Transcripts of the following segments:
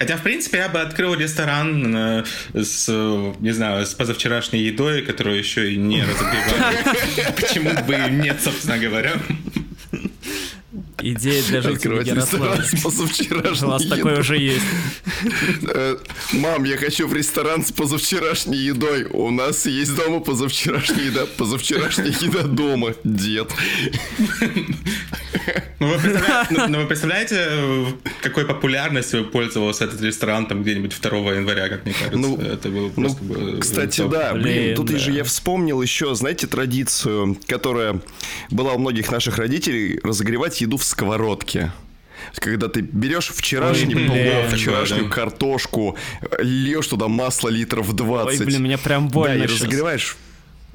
Хотя, в принципе, я бы открыл ресторан э, с, не знаю, с позавчерашней едой, которую еще и не разогревали. Почему бы и нет, собственно говоря. Идея для жителей Ярославля. позавчерашней У вас такое уже есть. Э, Мам, я хочу в ресторан с позавчерашней едой. У нас есть дома позавчерашняя еда. Позавчерашняя еда дома, дед. Ну вы, представляете, ну, ну, вы представляете, какой популярностью пользовался этот ресторан там где-нибудь 2 января, как мне кажется? Ну, это было Ну, просто... было кстати, топ. да, блин, Блин, тут да. же я вспомнил еще, знаете, традицию, которая была у многих наших родителей, разогревать еду в сковородке. Когда ты берешь вчерашний Ой, блин. плов, вчерашнюю Да. картошку, льешь туда масло литров 20. Ой, блин, меня прям больно Да, и щас. разогреваешь.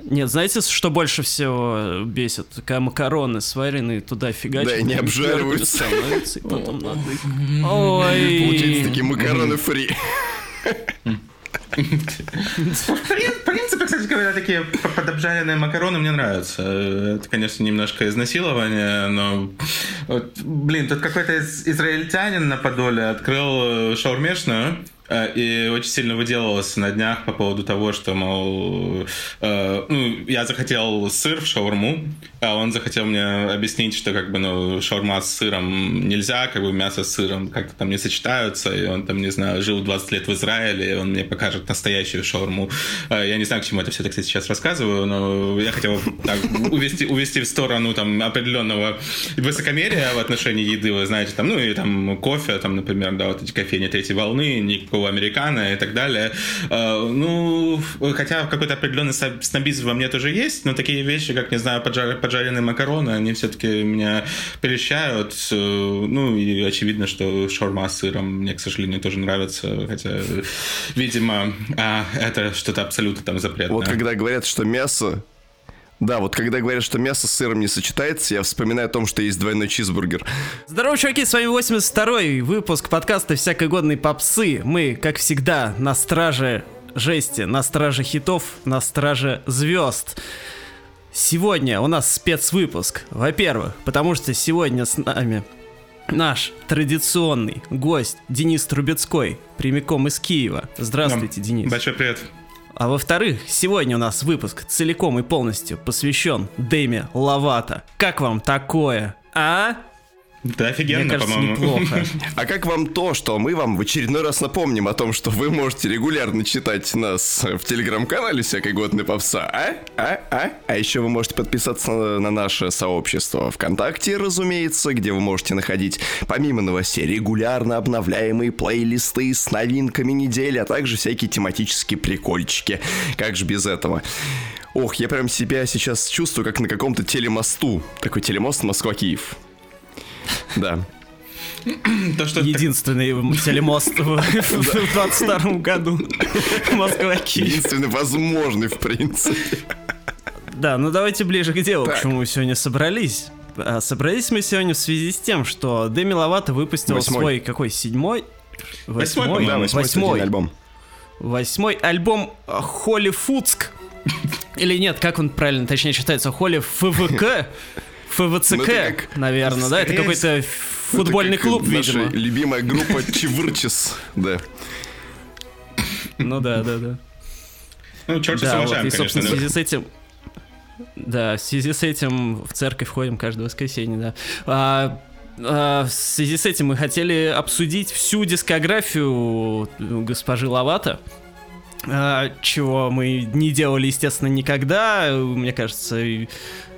Нет, знаете, что больше всего бесит? Когда макароны сваренные туда фигачат. Да, и не обжариваются. становятся, и потом надо их- Ой. Получается такие макароны фри. В прин- в принципе, кстати говоря, такие подобжаренные макароны мне нравятся. Это, конечно, немножко изнасилование, но... блин, тут какой-то из- израильтянин на Подоле открыл э, шаурмешную, э, и очень сильно выделывался на днях по поводу того, что, мол, э, ну, я захотел сыр в шаурму, а он захотел мне объяснить, что как бы, ну, шаурма с сыром нельзя, как бы мясо с сыром как-то там не сочетаются, и он там, не знаю, жил 20 лет в Израиле, и он мне покажет настоящую шаурму. Э, Я не знаю, к чему это все, кстати, сейчас рассказываю, но я хотел так, увести, увести в сторону там определенного высокомерия в отношении еды, вы знаете, там, ну и там кофе, там, например, да, вот эти кофейни третьей волны, никакого американо и так далее. Э, Ну, хотя какой-то определенный снобизм во мне тоже есть, но такие вещи, как, не знаю, поджар- поджаренные макароны, они все-таки меня прельщают. Э, Ну, и очевидно, что шаурма с сыром мне, к сожалению, тоже нравится, хотя, видимо, а, это что-то абсолютно там запретное. Вот когда говорят, что мясо... Да, вот когда говорят, что мясо с сыром не сочетается, я вспоминаю о том, что есть двойной чизбургер. Здорово, чуваки, с вами 82-й выпуск подкаста «Всякой годной попсы». Мы, как всегда, на страже жести, на страже хитов, на страже звезд. Сегодня у нас спецвыпуск. Во-первых, потому что сегодня с нами наш традиционный гость Денис Трубецкой, прямиком из Киева. Здравствуйте, Денис. Большой привет. А во-вторых, сегодня у нас выпуск целиком и полностью посвящен Дэме Лавата. Как вам такое, а? Да, офигенно, Мне кажется, по-моему. неплохо. А как вам то, что мы вам в очередной раз напомним о том, что вы можете регулярно читать нас в телеграм-канале «Всякой годной попса», а? А? А? А еще вы можете подписаться на, на наше сообщество ВКонтакте, разумеется, где вы можете находить, помимо новостей, регулярно обновляемые плейлисты с новинками недели, а также всякие тематические прикольчики. Как же без этого? Ох, я прям себя сейчас чувствую, как на каком-то телемосту. Такой телемост Москва-Киев. Да. То, что Единственный телемост в в 22 году Москва-Киев. Единственный возможный, в принципе. Да, ну давайте ближе к делу, Так. к чему мы сегодня собрались. А, Собрались мы сегодня в связи с тем, что Деми Ловато выпустил Восьмой. свой какой седьмой? Восьмой, Восьмой, по-моему, Восьмой студийный альбом. Восьмой альбом Холли Фуцк. Или нет, как он правильно, точнее читается, Холли ФВК. Ну, ФВЦК, это как- наверное, да? Это какой-то футбольный Это как клуб, видимо. любимая группа Чевырчес. Да. Ну да, да, да. Ну, черт Да, вот, уважаем, и, конечно. собственно, в связи с этим... Да, в связи с этим в церковь ходим каждое воскресенье, да. А, а, в связи с этим мы хотели обсудить всю дискографию госпожи Лавата, чего мы не делали, естественно, никогда. Мне кажется,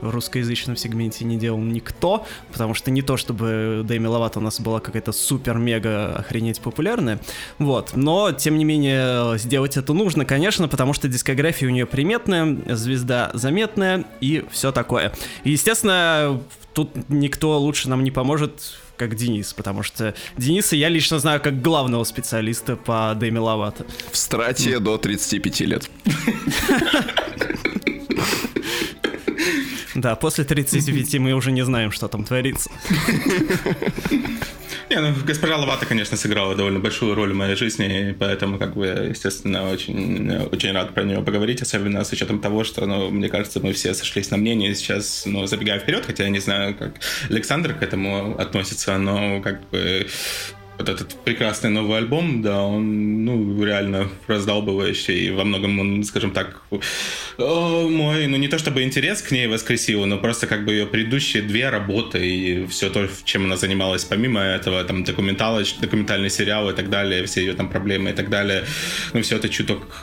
в русскоязычном сегменте не делал никто, потому что не то, чтобы Дэми Ловато у нас была какая-то супер-мега охренеть популярная, вот, но, тем не менее, сделать это нужно, конечно, потому что дискография у нее приметная, звезда заметная и все такое. И, естественно, тут никто лучше нам не поможет, как Денис, потому что Дениса я лично знаю как главного специалиста по Дэми Ловато. В страте до 35 лет. Да, после 35 мы уже не знаем, что там творится. Не, ну, госпожа Ловата, конечно, сыграла довольно большую роль в моей жизни, и поэтому, как бы, естественно, очень, очень рад про нее поговорить, особенно с учетом того, что, ну, мне кажется, мы все сошлись на мнении сейчас, ну, забегая вперед, хотя я не знаю, как Александр к этому относится, но, как бы, вот этот прекрасный новый альбом, да, он, ну, реально раздалбывающий, и во многом он, скажем так, мой, ну, не то чтобы интерес к ней воскресил, но просто как бы ее предыдущие две работы и все то, чем она занималась помимо этого, там, документальный сериал и так далее, все ее там проблемы и так далее, ну, все это чуток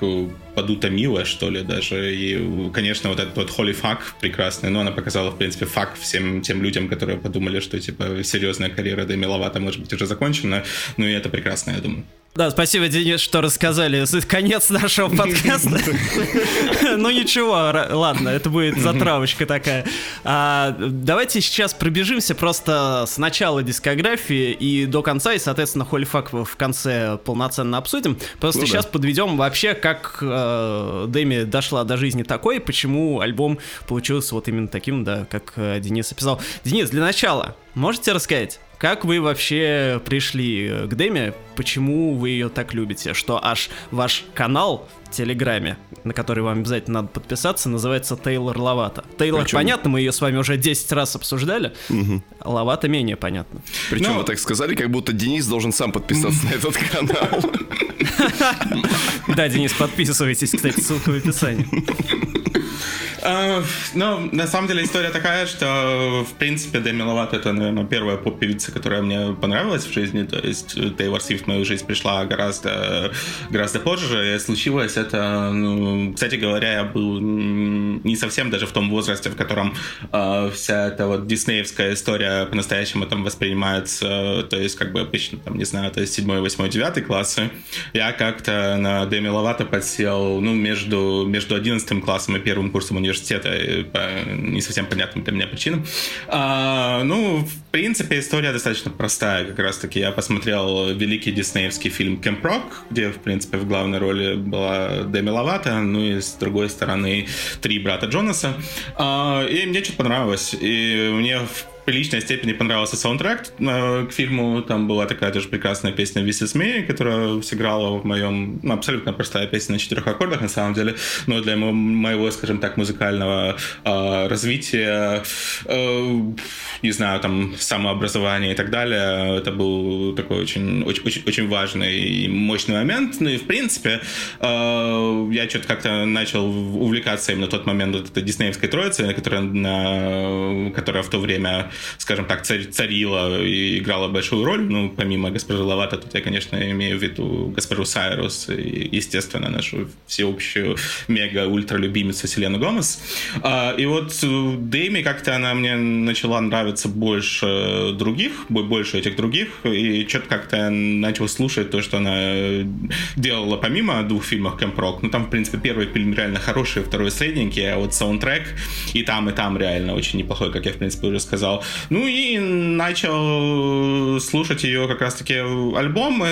подутомило, что ли, даже, и, конечно, вот этот вот Holy Fuck прекрасный, но она показала, в принципе, факт всем тем людям, которые подумали, что, типа, серьезная карьера Дэми Ловато может быть уже закончена, ну и это прекрасно, я думаю. Да, спасибо, Денис, что рассказали. Конец нашего подкаста. Ну ничего, ладно, это будет затравочка такая. А, давайте сейчас пробежимся просто с начала дискографии и до конца, и, соответственно, Холлифак в конце полноценно обсудим. Просто ну, сейчас подведем вообще, как э, Дэми дошла до жизни такой, почему альбом получился вот именно таким, да, как э, Денис описал. Денис, для начала, можете рассказать, как вы вообще пришли к Деме? Почему вы ее так любите? Что аж ваш канал в Телеграме, на который вам обязательно надо подписаться, называется Тейлор Лавата. Тейлор, Причем... понятно, мы ее с вами уже 10 раз обсуждали. Угу. Лавата менее понятно. Причем Но... вы так сказали, как будто Денис должен сам подписаться на этот канал. Да, Денис, подписывайтесь, кстати, ссылка в описании. А, ну, на самом деле история такая, что, в принципе, Дэми Ловато это, наверное, первая поп-певица, которая мне понравилась в жизни. То есть Тейлор Свифт в мою жизнь пришла гораздо, гораздо позже. И случилось это, ну, кстати говоря, я был не совсем даже в том возрасте, в котором э, вся эта вот диснеевская история по-настоящему там воспринимается. То есть, как бы обычно, там, не знаю, то есть 7, 8, 9 классы. Я как-то на Дэми Ловато подсел, ну, между, между 11 классом и первым курсом университета университета э, по не совсем понятным для меня причинам. А, ну, в принципе, история достаточно простая. Как раз-таки я посмотрел великий диснеевский фильм «Кэмп Рок», где, в принципе, в главной роли была Деми Ловато, ну и с другой стороны три брата Джонаса. А, и мне что-то понравилось. И мне в приличной степени понравился саундтрек э, к фильму. Там была такая тоже прекрасная песня «This is me», которая сыграла в моем... Ну, абсолютно простая песня на четырех аккордах, на самом деле. Но для моего, скажем так, музыкального э, развития, э, не знаю, там, самообразования и так далее, это был такой очень, очень, очень важный и мощный момент. Ну и, в принципе, э, я что-то как-то начал увлекаться именно тот момент вот этой диснеевской троицы, которая, на, которая в то время скажем так, царила и играла большую роль. Ну, помимо госпожи Лавата, тут я, конечно, имею в виду госпожу Сайрус и, естественно, нашу всеобщую мега-ультра-любимицу Селену Гомес. А, и вот Дэми как-то она мне начала нравиться больше других, больше этих других, и что-то как-то начал слушать то, что она делала помимо двух фильмов Кэмп Рок. Ну, там, в принципе, первый фильм реально хороший, второй средненький, а вот саундтрек и там, и там реально очень неплохой, как я, в принципе, уже сказал. Ну и начал слушать ее как раз-таки альбомы.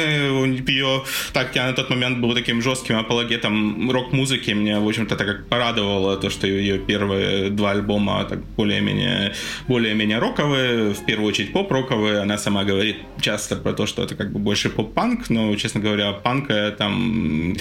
Ее, так я на тот момент был таким жестким апологетом рок-музыки, меня, в общем-то, так как порадовало то, что ее первые два альбома так более-менее более-менее роковые, в первую очередь поп-роковые. Она сама говорит часто про то, что это как бы больше поп-панк, но, честно говоря, панка там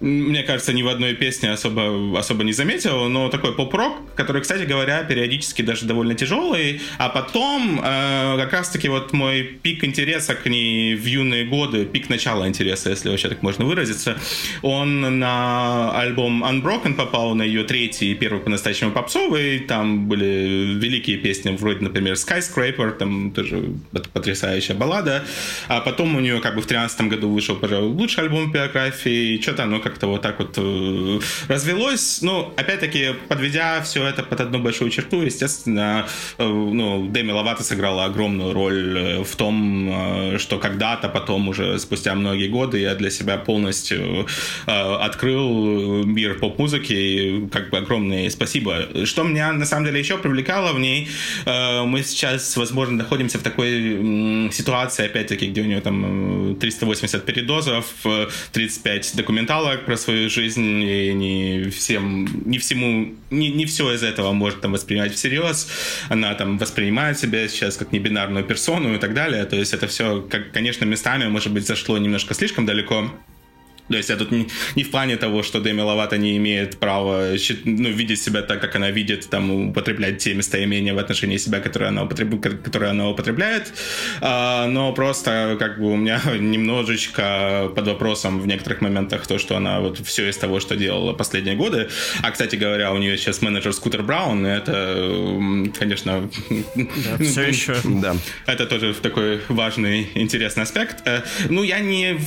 мне кажется, ни в одной песне особо, особо не заметил, но такой поп-рок, который, кстати говоря, периодически даже довольно тяжелый, а потом э, как раз-таки вот мой пик интереса к ней в юные годы, пик начала интереса, если вообще так можно выразиться, он на альбом Unbroken попал, на ее третий и первый по-настоящему попсовый, там были великие песни, вроде, например, Skyscraper, там тоже потрясающая баллада, а потом у нее как бы в 2013 году вышел, пожалуй, лучший альбом биографии, что-то оно как-то вот так вот э, развелось. Ну, опять-таки, подведя все это под одну большую черту, естественно, э, ну, Дэми Ловато сыграла огромную роль э, в том, что когда-то, потом уже спустя многие годы я для себя полностью открыл мир поп-музыки, и как бы огромное спасибо. Что меня на самом деле еще привлекало в ней, мы сейчас, возможно, находимся в такой ситуации, опять-таки, где у нее там 380 передозов, 35 документалок, про свою жизнь, и не всем, не всему, не, не все из этого может там воспринимать всерьез. Она там воспринимает себя сейчас как небинарную персону и так далее. То есть это все, как, конечно, местами, может быть, зашло немножко слишком далеко. То есть это не, не в плане того, что Деми Ловато не имеет права ну, видеть себя так, как она видит, там, употреблять те местоимения в отношении себя, которые она, употреб... которые она употребляет, а, но просто как бы у меня немножечко под вопросом в некоторых моментах то, что она вот все из того, что делала последние годы. А, кстати говоря, у нее сейчас менеджер Скутер Браун, это, конечно... Да, все еще. Да. Это тоже такой важный, интересный аспект. Э, ну, я не,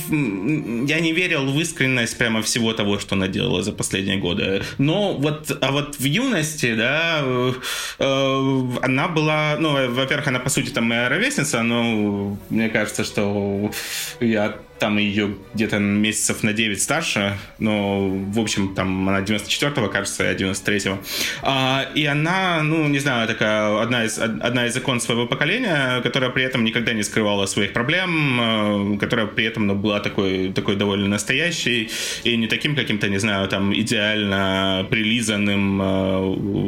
я не верил в искренность прямо всего того, что она делала за последние годы. Но вот, а вот в юности, да, э, э, она была, ну, во-первых, она, по сути, там моя ровесница, но мне кажется, что я там ее где-то месяцев на 9 старше, но, в общем, там она 94-го, кажется, я 93-го. А, и она, ну, не знаю, такая одна из, одна из икон своего поколения, которая при этом никогда не скрывала своих проблем, э, которая при этом ну, была такой, такой довольно настоящей и не таким каким-то, не знаю, там, идеально прилизанным, э,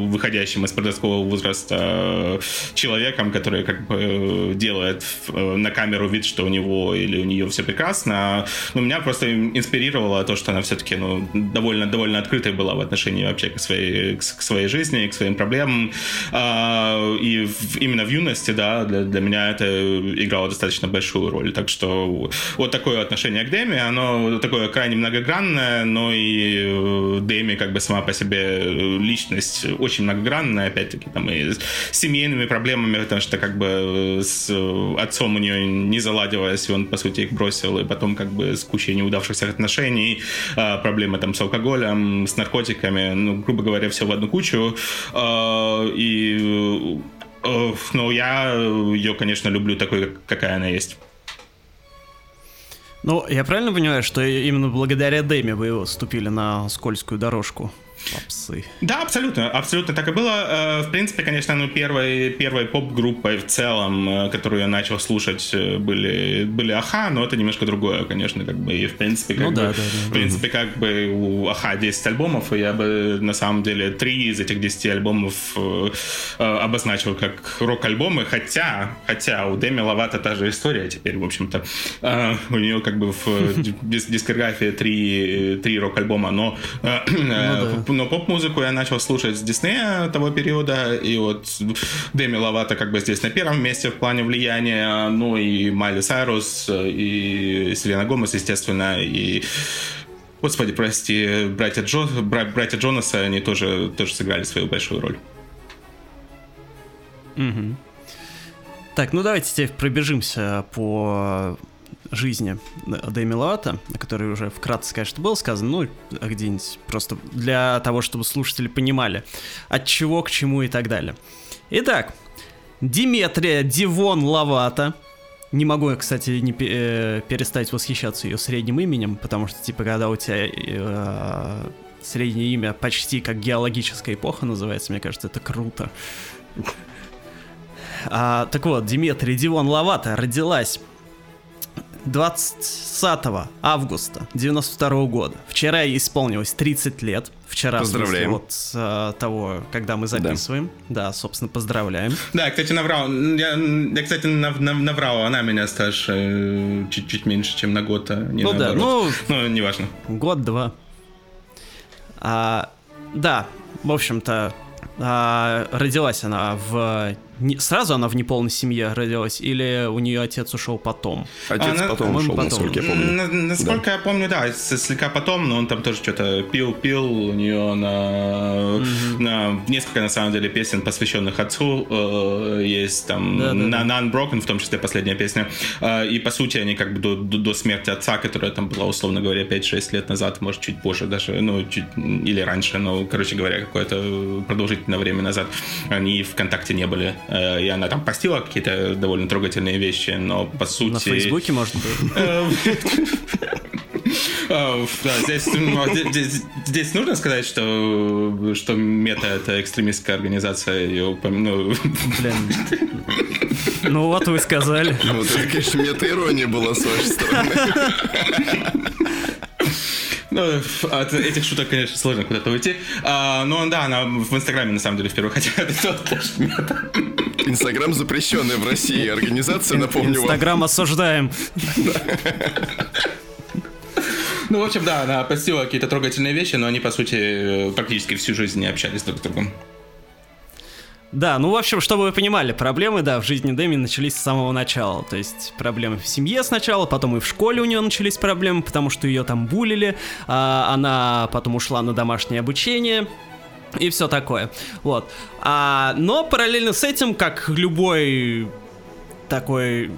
выходящим из подросткового возраста э, человеком, который как бы делает на камеру вид, что у него или у нее все прекрасно, прекрасно. Но меня просто инспирировало то, что она все-таки ну, довольно, довольно открытой была в отношении вообще к своей, к, своей жизни, к своим проблемам. А, и именно в юности, да, для, для меня это играло достаточно большую роль. Так что вот такое отношение к Дэми, оно такое крайне многогранное, но и э, Дэми как бы сама по себе личность очень многогранная, опять-таки, там и с семейными проблемами, потому что как бы с отцом у нее не заладилось, и он, по сути, их бросил, и потом как бы с кучей неудавшихся отношений, а, проблемы там с алкоголем, с наркотиками, ну, грубо говоря, все в одну кучу. А, и э, ну, я ее, конечно, люблю такой, какая она есть. Ну, я правильно понимаю, что именно благодаря Дэме вы вступили на скользкую дорожку? Попсы. Да, абсолютно, абсолютно так и было. Э, в принципе, конечно, ну, первой, первой поп-группой в целом, э, которую я начал слушать, э, были, были Аха, но это немножко другое, конечно, как бы, и в принципе, как ну, бы, да, да, да. в принципе, как бы у Аха 10 альбомов, и я бы, на самом деле, три из этих 10 альбомов обозначил как рок-альбомы, хотя, хотя у Деми Ловато та же история теперь, в общем-то. У нее как бы в дискографии три, три рок-альбома, но ну, да но поп-музыку я начал слушать с Диснея того периода, и вот Деми Ловато как бы здесь на первом месте в плане влияния, ну и Майли Сайрус, и Селена Гомес, естественно, и Господи, прости, братья, Джо, братья Джонаса, они тоже, тоже сыграли свою большую роль. Угу. Так, ну давайте теперь пробежимся по жизни Дэми Ловато, о которой уже вкратце, конечно, было сказано, ну, где-нибудь просто для того, чтобы слушатели понимали, от чего к чему и так далее. Итак, Диметрия Дивон Ловато, не могу я, кстати, не э, перестать восхищаться ее средним именем, потому что, типа, когда у тебя э, среднее имя почти как геологическая эпоха называется, мне кажется, это круто. А, так вот, Диметрия Дивон Ловато родилась 20 августа 92 года. Вчера ей исполнилось 30 лет. Вчера, поздравляем. вот с э, того, когда мы записываем. Да. да, собственно, поздравляем. Да, кстати, наврал. Я, я кстати, нав, нав, наврал. Она меня старше э, чуть-чуть меньше, чем на год. А не ну наоборот. да, ну... Ну, неважно. Год-два. А, да, в общем-то, а, родилась она в не, сразу она в неполной семье родилась, или у нее отец ушел потом? Отец она, потом ушел, потом. насколько я помню. На, насколько да. я помню, да, слегка потом, но он там тоже что-то пил-пил, у нее на, угу. на несколько, на самом деле, песен, посвященных отцу, э, есть там да, да, на, да. Unbroken, в том числе последняя песня, э, и по сути они как бы до, до, до смерти отца, которая там была, условно говоря, 5-6 лет назад, может, чуть позже даже, ну, чуть, или раньше, но, короче говоря, какое-то продолжительное время назад, они в контакте не были. Э, и она там постила какие-то довольно трогательные вещи, но по сути... На Фейсбуке, может быть? Э, а, здесь, ну, здесь, здесь нужно сказать, что, что мета это экстремистская организация. Ее, ну... Блин. Ну вот вы сказали. Ну, это, конечно, мета-ирония была с вашей стороны. Ну, от этих шуток, конечно, сложно куда-то уйти. А, но да, она в Инстаграме, на самом деле, в первую хотя. Инстаграм запрещенная в России организация, напомню вам. Инстаграм осуждаем. Ну, Ну, в общем, да, она постила какие-то трогательные вещи, но они, по сути, практически всю жизнь не общались друг с другом. Да, ну, в общем, чтобы вы понимали, проблемы, да, в жизни Дэми начались с самого начала. То есть проблемы в семье сначала, потом и в школе у нее начались проблемы, потому что ее там булили, а она потом ушла на домашнее обучение, и все такое. Вот. А, но параллельно с этим, как любой такой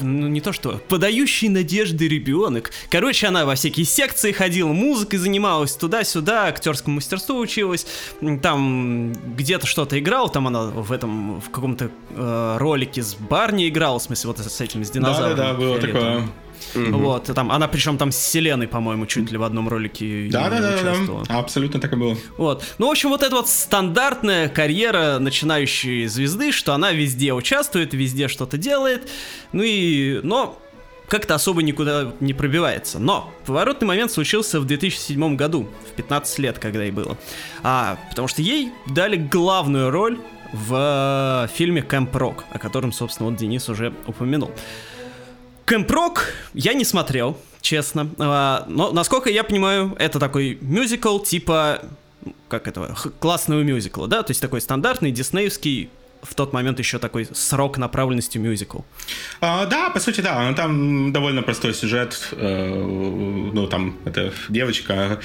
ну не то что, подающий надежды ребенок. Короче, она во всякие секции ходила, музыкой занималась туда-сюда, актерскому мастерству училась, там где-то что-то играла, там она в этом, в каком-то э, ролике с Барни играла, в смысле, вот с этим, с динозавром. Да-да-да, было такое. Угу. Вот, там, она причем там с Селеной, по-моему, чуть ли в одном ролике да, да, да, да, абсолютно так и было. Вот. Ну, в общем, вот эта вот стандартная карьера начинающей звезды, что она везде участвует, везде что-то делает, ну и, но как-то особо никуда не пробивается. Но поворотный момент случился в 2007 году, в 15 лет, когда ей было. А, потому что ей дали главную роль в фильме «Кэмп Рок», о котором, собственно, вот Денис уже упомянул. Кэмпрок я не смотрел, честно. А, но, насколько я понимаю, это такой мюзикл типа как это, классного мюзикла, да? То есть такой стандартный диснеевский в тот момент еще такой срок направленности мюзикл. А, да, по сути, да. Ну, там довольно простой сюжет. Э, ну, там, это девочка,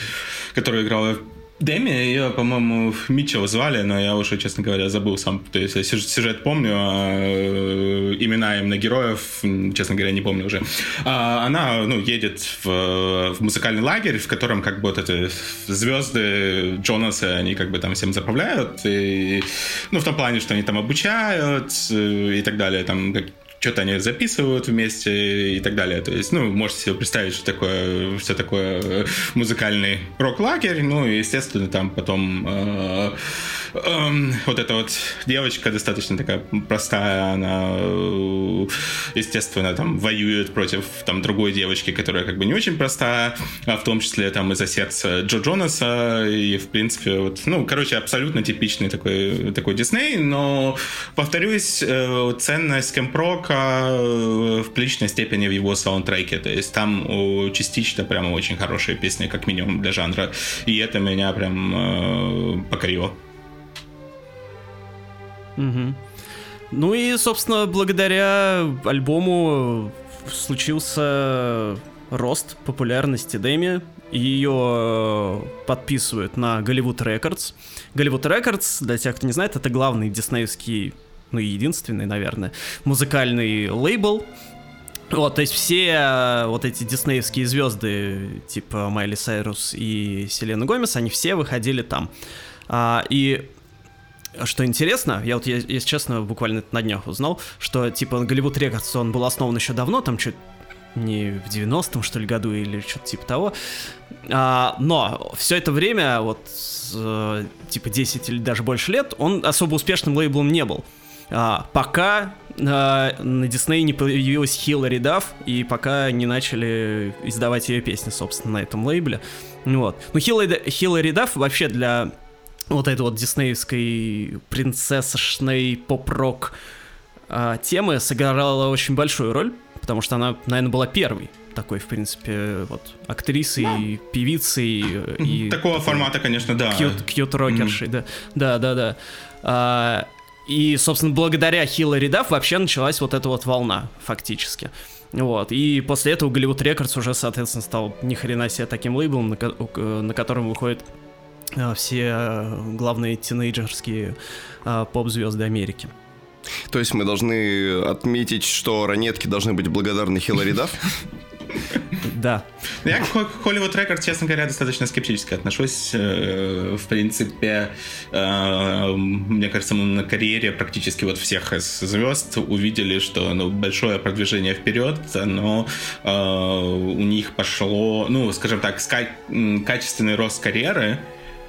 которая играла Дэми, ее, по-моему, Митчелл звали, но я уже, честно говоря, забыл сам. То есть я сюжет помню, а э, имена именно героев, честно говоря, не помню уже. А она, ну, едет в, в музыкальный лагерь, в котором как бы вот эти звезды Джонаса, они как бы там всем заправляют. И, ну, в том плане, что они там обучают э, и так далее. Там что-то они записывают вместе и так далее. То есть, ну, можете себе представить, что такое, все такое музыкальный рок-лагерь. Ну, и, естественно, там потом э, э, вот эта вот девочка достаточно такая простая, она, э, естественно, там воюет против там другой девочки, которая как бы не очень простая, а в том числе там из-за сердца Джо Джонаса и, в принципе, вот, ну, короче, абсолютно типичный такой, такой Дисней, но, повторюсь, э, ценность Кэмпрок только э, в приличной степени в его саундтреке. То есть там частично прямо очень хорошие песни, как минимум для жанра. И это меня прям э, покорило. Угу. Ну и, собственно, благодаря альбому случился рост популярности Дэми. Ее подписывают на Hollywood Records. Hollywood Records, для тех, кто не знает, это главный диснеевский ну, единственный, наверное, музыкальный лейбл, вот, то есть все э, вот эти диснеевские звезды, типа Майли Сайрус и Селена Гомес, они все выходили там. А, и что интересно, я вот, если честно, буквально на днях узнал, что, типа, Голливуд Рекордс, он был основан еще давно, там чуть не в 90-м, что ли, году или что-то типа того. А, но все это время, вот, э, типа 10 или даже больше лет, он особо успешным лейблом не был. А, пока а, на Дисней не появилась Хиллари Дафф, и пока не начали издавать ее песни, собственно, на этом лейбле. Вот. Ну, Хиллари, Хиллари Дафф вообще для вот этой вот диснеевской принцессошной поп-рок а, темы сыграла очень большую роль, потому что она, наверное, была первой такой, в принципе, вот актрисой, да. певицей. И Такого такой формата, конечно, да. Кьют, кьют рокершей, mm-hmm. да. Да, да, да. А, и, собственно, благодаря Хиллари Дафф вообще началась вот эта вот волна, фактически. Вот, и после этого Голливуд Рекордс уже, соответственно, стал ни хрена себе таким лейблом, на, на котором выходят а, все а, главные тинейджерские а, поп-звезды Америки. То есть мы должны отметить, что ранетки должны быть благодарны Хиллари Дафф? Да. Я к Hollywood Records, честно говоря, достаточно скептически отношусь. Э, в принципе, э, мне кажется, мы на карьере практически вот всех звезд увидели, что ну, большое продвижение вперед, но э, у них пошло, ну, скажем так, качественный рост карьеры,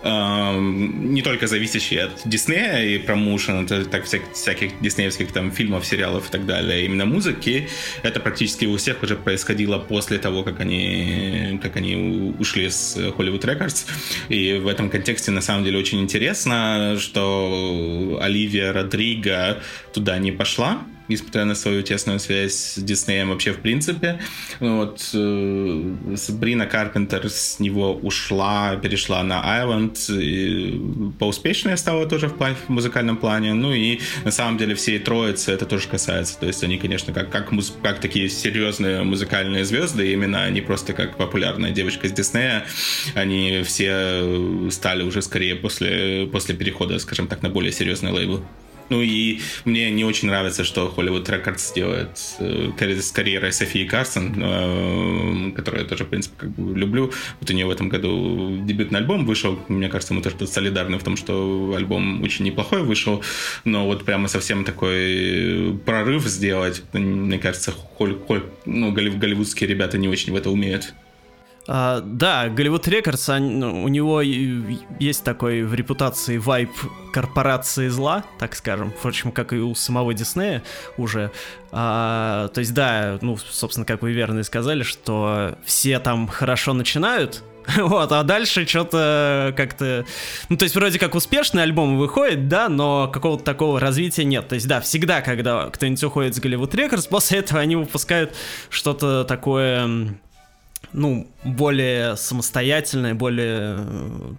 не только зависящий от Диснея и промоушена, так всяких, всяких диснеевских там фильмов, сериалов и так далее, а именно музыки, это практически у всех уже происходило после того, как они, как они ушли с Hollywood Records. И в этом контексте на самом деле очень интересно, что Оливия Родриго туда не пошла, несмотря на свою тесную связь с Диснеем вообще в принципе. Вот э, Сабрина Карпентер с него ушла, перешла на и поуспешнее стала тоже в, в музыкальном плане. Ну и на самом деле всей троицы это тоже касается. То есть они, конечно, как, как, муз, как такие серьезные музыкальные звезды, именно они просто как популярная девочка из Диснея, они все стали уже скорее после, после перехода, скажем так, на более серьезный лейбл. Ну и мне не очень нравится, что Hollywood Records делает э, с карьерой Софии Карсон, э, которую я тоже, в принципе, как бы люблю. Вот у нее в этом году дебютный альбом вышел. Мне кажется, мы тоже солидарны в том, что альбом очень неплохой вышел, но вот прямо совсем такой прорыв сделать, мне кажется, холь, холь, ну, голливудские ребята не очень в это умеют. А, да, Голливуд Рекордс, ну, у него есть такой в репутации вайп корпорации зла, так скажем, впрочем, как и у самого Диснея уже. А, то есть, да, ну, собственно, как вы верно и сказали, что все там хорошо начинают, вот, а дальше что-то как-то... Ну, то есть, вроде как успешный альбом выходит, да, но какого-то такого развития нет. То есть, да, всегда, когда кто-нибудь уходит с Голливуд Рекордс, после этого они выпускают что-то такое ну, более самостоятельное, более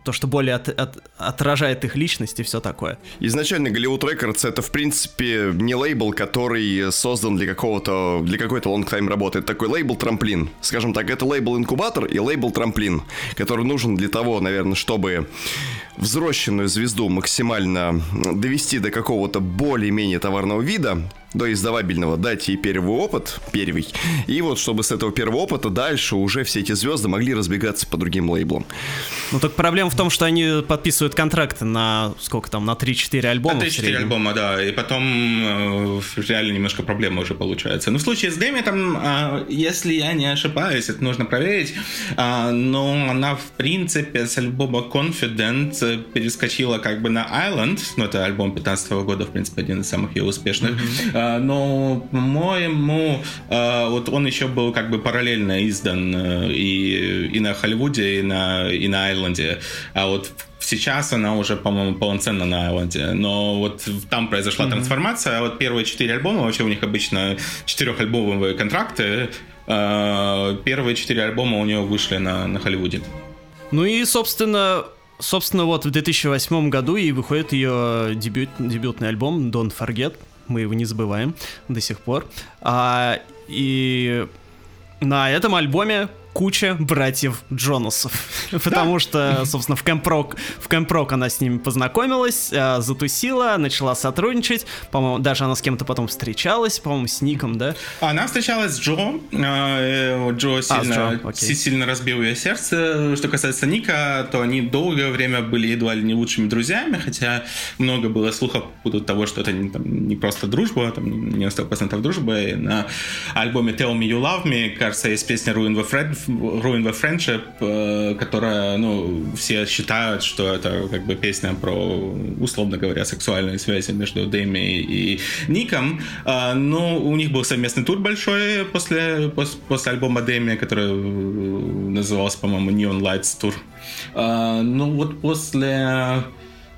то, что более от, от, отражает их личность и все такое. Изначально Hollywood Records это, в принципе, не лейбл, который создан для какого-то, для какой-то long-time работы. Это такой лейбл-трамплин. Скажем так, это лейбл-инкубатор и лейбл-трамплин, который нужен для того, наверное, чтобы взращенную звезду максимально довести до какого-то более-менее товарного вида, до издавабельного, дать ей первый опыт, первый, и вот чтобы с этого первого опыта дальше уже все эти звезды могли разбегаться по другим лейблам. Ну так проблема в том, что они подписывают контракты на сколько там, на 3-4 альбома. На 3-4 альбома, да, и потом э, реально немножко проблема уже получается. Но в случае с Дэми там, э, если я не ошибаюсь, это нужно проверить, э, но она в принципе с альбома Confident перескочила как бы на Island, ну это альбом 15 года, в принципе, один из самых ее успешных, mm-hmm а, но, по-моему, а, вот он еще был как бы параллельно издан э, и, и на Холливуде, и на, и на Айленде. А вот сейчас она уже, по-моему, полноценно на Айленде. Но вот там произошла mm-hmm. трансформация. А вот первые четыре альбома, вообще у них обычно четырехальбомовые контракты. Первые четыре альбома у нее вышли на, на Холливуде. Ну и, собственно, собственно, вот в 2008 году и выходит ее дебют, дебютный альбом Don't Forget мы его не забываем до сих пор. А, и на этом альбоме куча братьев Джонасов. Потому что, собственно, в Кэмпрок, в Кэмпрок она с ними познакомилась, э, затусила, начала сотрудничать. По-моему, даже она с кем-то потом встречалась, по-моему, с Ником, да? Она встречалась с Джо. Э, Джо сильно, а, Джо. сильно разбил ее сердце. Что касается Ника, то они долгое время были едва ли не лучшими друзьями, хотя много было слухов по поводу того, что это не, там, не просто дружба, там не на 100% дружба. И на альбоме Tell Me You Love Me, кажется, есть песня Ruin the Fred Ruin the Friendship, э, которая, ну, все считают, что это как бы песня про, условно говоря, сексуальные связи между Дэми и Ником. Э, но у них был совместный тур большой после, после, после альбома Дэми, который э, назывался, по-моему, Neon Lights Tour. Ну вот после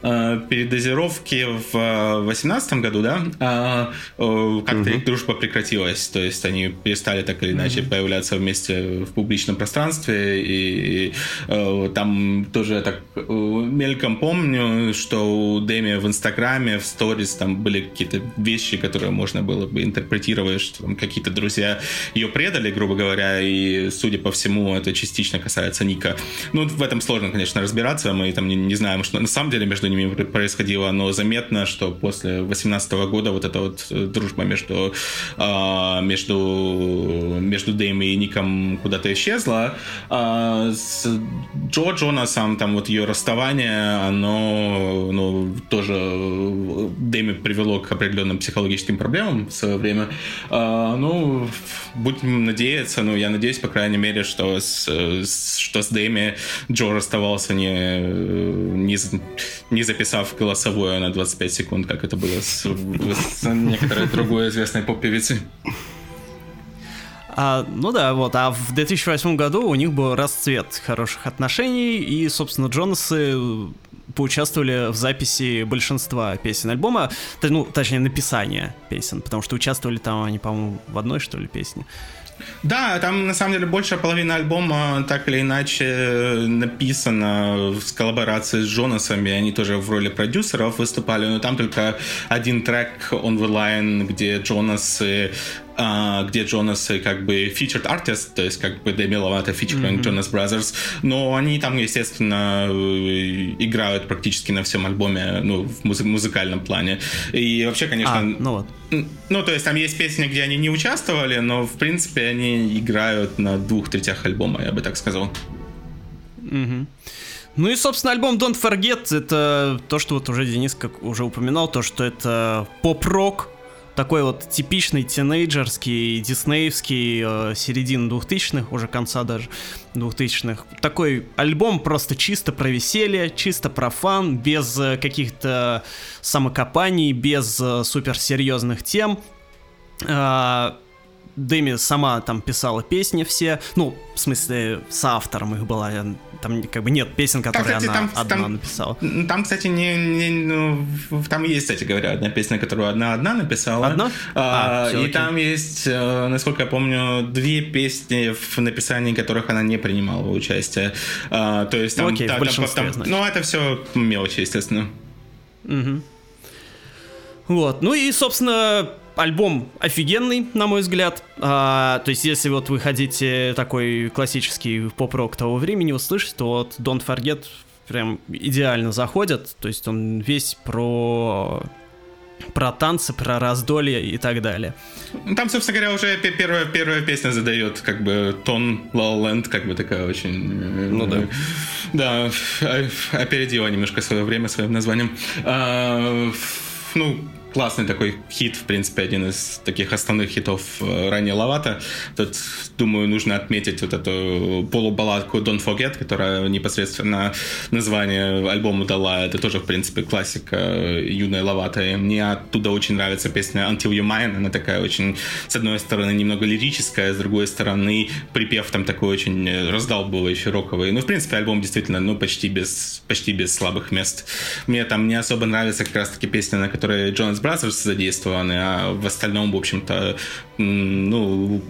передозировки в 2018 году, да, а, как-то угу. их дружба прекратилась. То есть они перестали так или иначе угу. появляться вместе в публичном пространстве. И, и э, там тоже так э, мельком помню, что у Дэми в Инстаграме, в сторис там были какие-то вещи, которые можно было бы интерпретировать, что там какие-то друзья ее предали, грубо говоря, и, судя по всему, это частично касается Ника. Ну, в этом сложно, конечно, разбираться. Мы там не, не знаем, что на самом деле между ними происходило, но заметно, что после 2018 года вот эта вот э, дружба между, а, между, между Дэйм и Ником куда-то исчезла. А с Джо Джонасом, там вот ее расставание, оно ну, тоже Дэйми привело к определенным психологическим проблемам в свое время. А, ну, будем надеяться, ну, я надеюсь, по крайней мере, что с, что с Дэми Джо расставался не, не, не записав голосовое на 25 секунд, как это было с, с некоторой другой известной поп-певицей. А, ну да, вот. А в 2008 году у них был расцвет хороших отношений, и, собственно, Джонасы поучаствовали в записи большинства песен альбома, ну, точнее, написания песен, потому что участвовали там они, по-моему, в одной, что ли, песне. Да, там на самом деле большая половина альбома так или иначе написана в коллаборации с Джонасами, они тоже в роли продюсеров выступали, но там только один трек On The Line, где Джонасы а, где Джонасы как бы featured artist, то есть как бы Дэми Ловато featuring mm-hmm. Jonas Brothers, но они там, естественно, играют практически на всем альбоме, ну, в музы- музыкальном плане. И вообще, конечно... А, ну вот. Ну, то есть там есть песни, где они не участвовали, но, в принципе, они играют на двух третях альбома, я бы так сказал. Mm-hmm. Ну и, собственно, альбом Don't Forget это то, что вот уже Денис как уже упоминал, то, что это поп-рок, такой вот типичный тинейджерский, диснеевский, э, середин 2000-х, уже конца даже 2000-х. Такой альбом просто чисто про веселье, чисто про фан, без э, каких-то самокопаний, без э, суперсерьезных тем. Э, Дэми сама там писала песни все, ну, в смысле, с автором их была, там как бы нет песен, которые там, кстати, она там, одна там, написала. Там, кстати, не, не, ну, там есть, кстати говоря, одна песня, которую одна одна написала. Одна? А, а, все, и окей. там есть, э, насколько я помню, две песни, в написании которых она не принимала участие. А, то есть там... Ну, окей, та, в большинстве, там, ну, это все мелочи, естественно. Угу. Вот, ну и, собственно, альбом офигенный, на мой взгляд. А, то есть, если вот вы хотите такой классический поп-рок того времени услышать, то вот Don't Forget прям идеально заходит. То есть, он весь про про танцы, про раздолье и так далее. Ну, там, собственно говоря, уже первая, первая песня задает как бы тон Land, как бы такая очень... Э, ну да. Да, опередила немножко свое время своим названием. А, ну, классный такой хит, в принципе, один из таких основных хитов э, ранее Лавата. Тут, думаю, нужно отметить вот эту полубалладку Don't Forget, которая непосредственно название альбому дала. Это тоже, в принципе, классика юной Лаваты. Мне оттуда очень нравится песня Until You Mine. Она такая очень, с одной стороны, немного лирическая, с другой стороны, припев там такой очень раздалбывающий, роковый. Ну, в принципе, альбом действительно, ну, почти без, почти без слабых мест. Мне там не особо нравится как раз-таки песня, на которой Джонас Brothers задействованы, а в остальном, в общем-то, ну...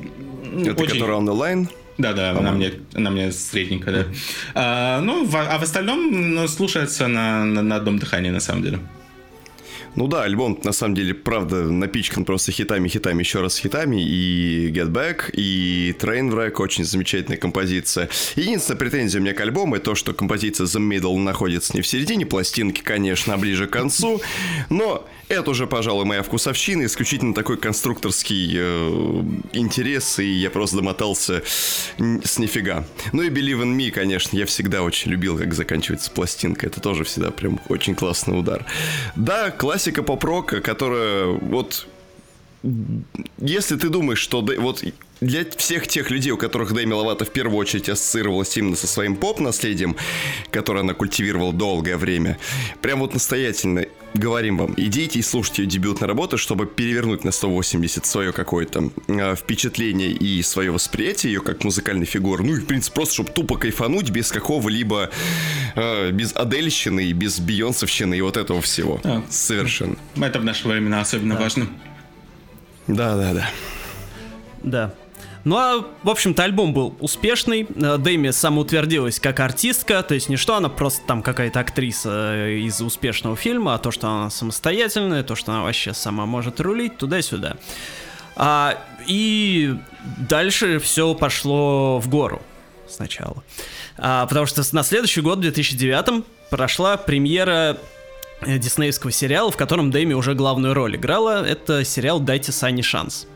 Это очень... the line? Да, да, она мне, она мне средненькая, да. А, ну, в, а в остальном ну, слушается на, на, на одном дыхании, на самом деле. Ну да, альбом на самом деле, правда, напичкан просто хитами, хитами, еще раз хитами. И Get Back, и Trainwreck, очень замечательная композиция. Единственная претензия у меня к альбому, это то, что композиция The Middle находится не в середине пластинки, конечно, а ближе к концу. Но это уже, пожалуй, моя вкусовщина, исключительно такой конструкторский э, интерес, и я просто домотался с нифига. Ну и Believe in Me, конечно, я всегда очень любил, как заканчивается пластинка. Это тоже всегда прям очень классный удар. Да, классика поп-рока, которая вот если ты думаешь, что вот для всех тех людей, у которых Дэми Ловато в первую очередь ассоциировалась именно со своим поп-наследием, которое она культивировала долгое время, прям вот настоятельно говорим вам, идите и слушайте ее дебютной работы, чтобы перевернуть на 180 свое какое-то э, впечатление и свое восприятие ее как музыкальной фигуры. Ну и, в принципе, просто, чтобы тупо кайфануть без какого-либо, э, без Адельщины и без Бейонсовщины и вот этого всего. А, Совершенно. Это в наши времена особенно да. важно. Да, да, да. Да. Ну а, в общем-то, альбом был успешный. Э, Дэми самоутвердилась как артистка, то есть не что она просто там какая-то актриса э, из успешного фильма, а то, что она самостоятельная, то, что она вообще сама может рулить туда-сюда. А, и дальше все пошло в гору сначала. А, потому что на следующий год, в 2009 прошла премьера диснеевского сериала, в котором Дэми уже главную роль играла. Это сериал «Дайте Сане шанс».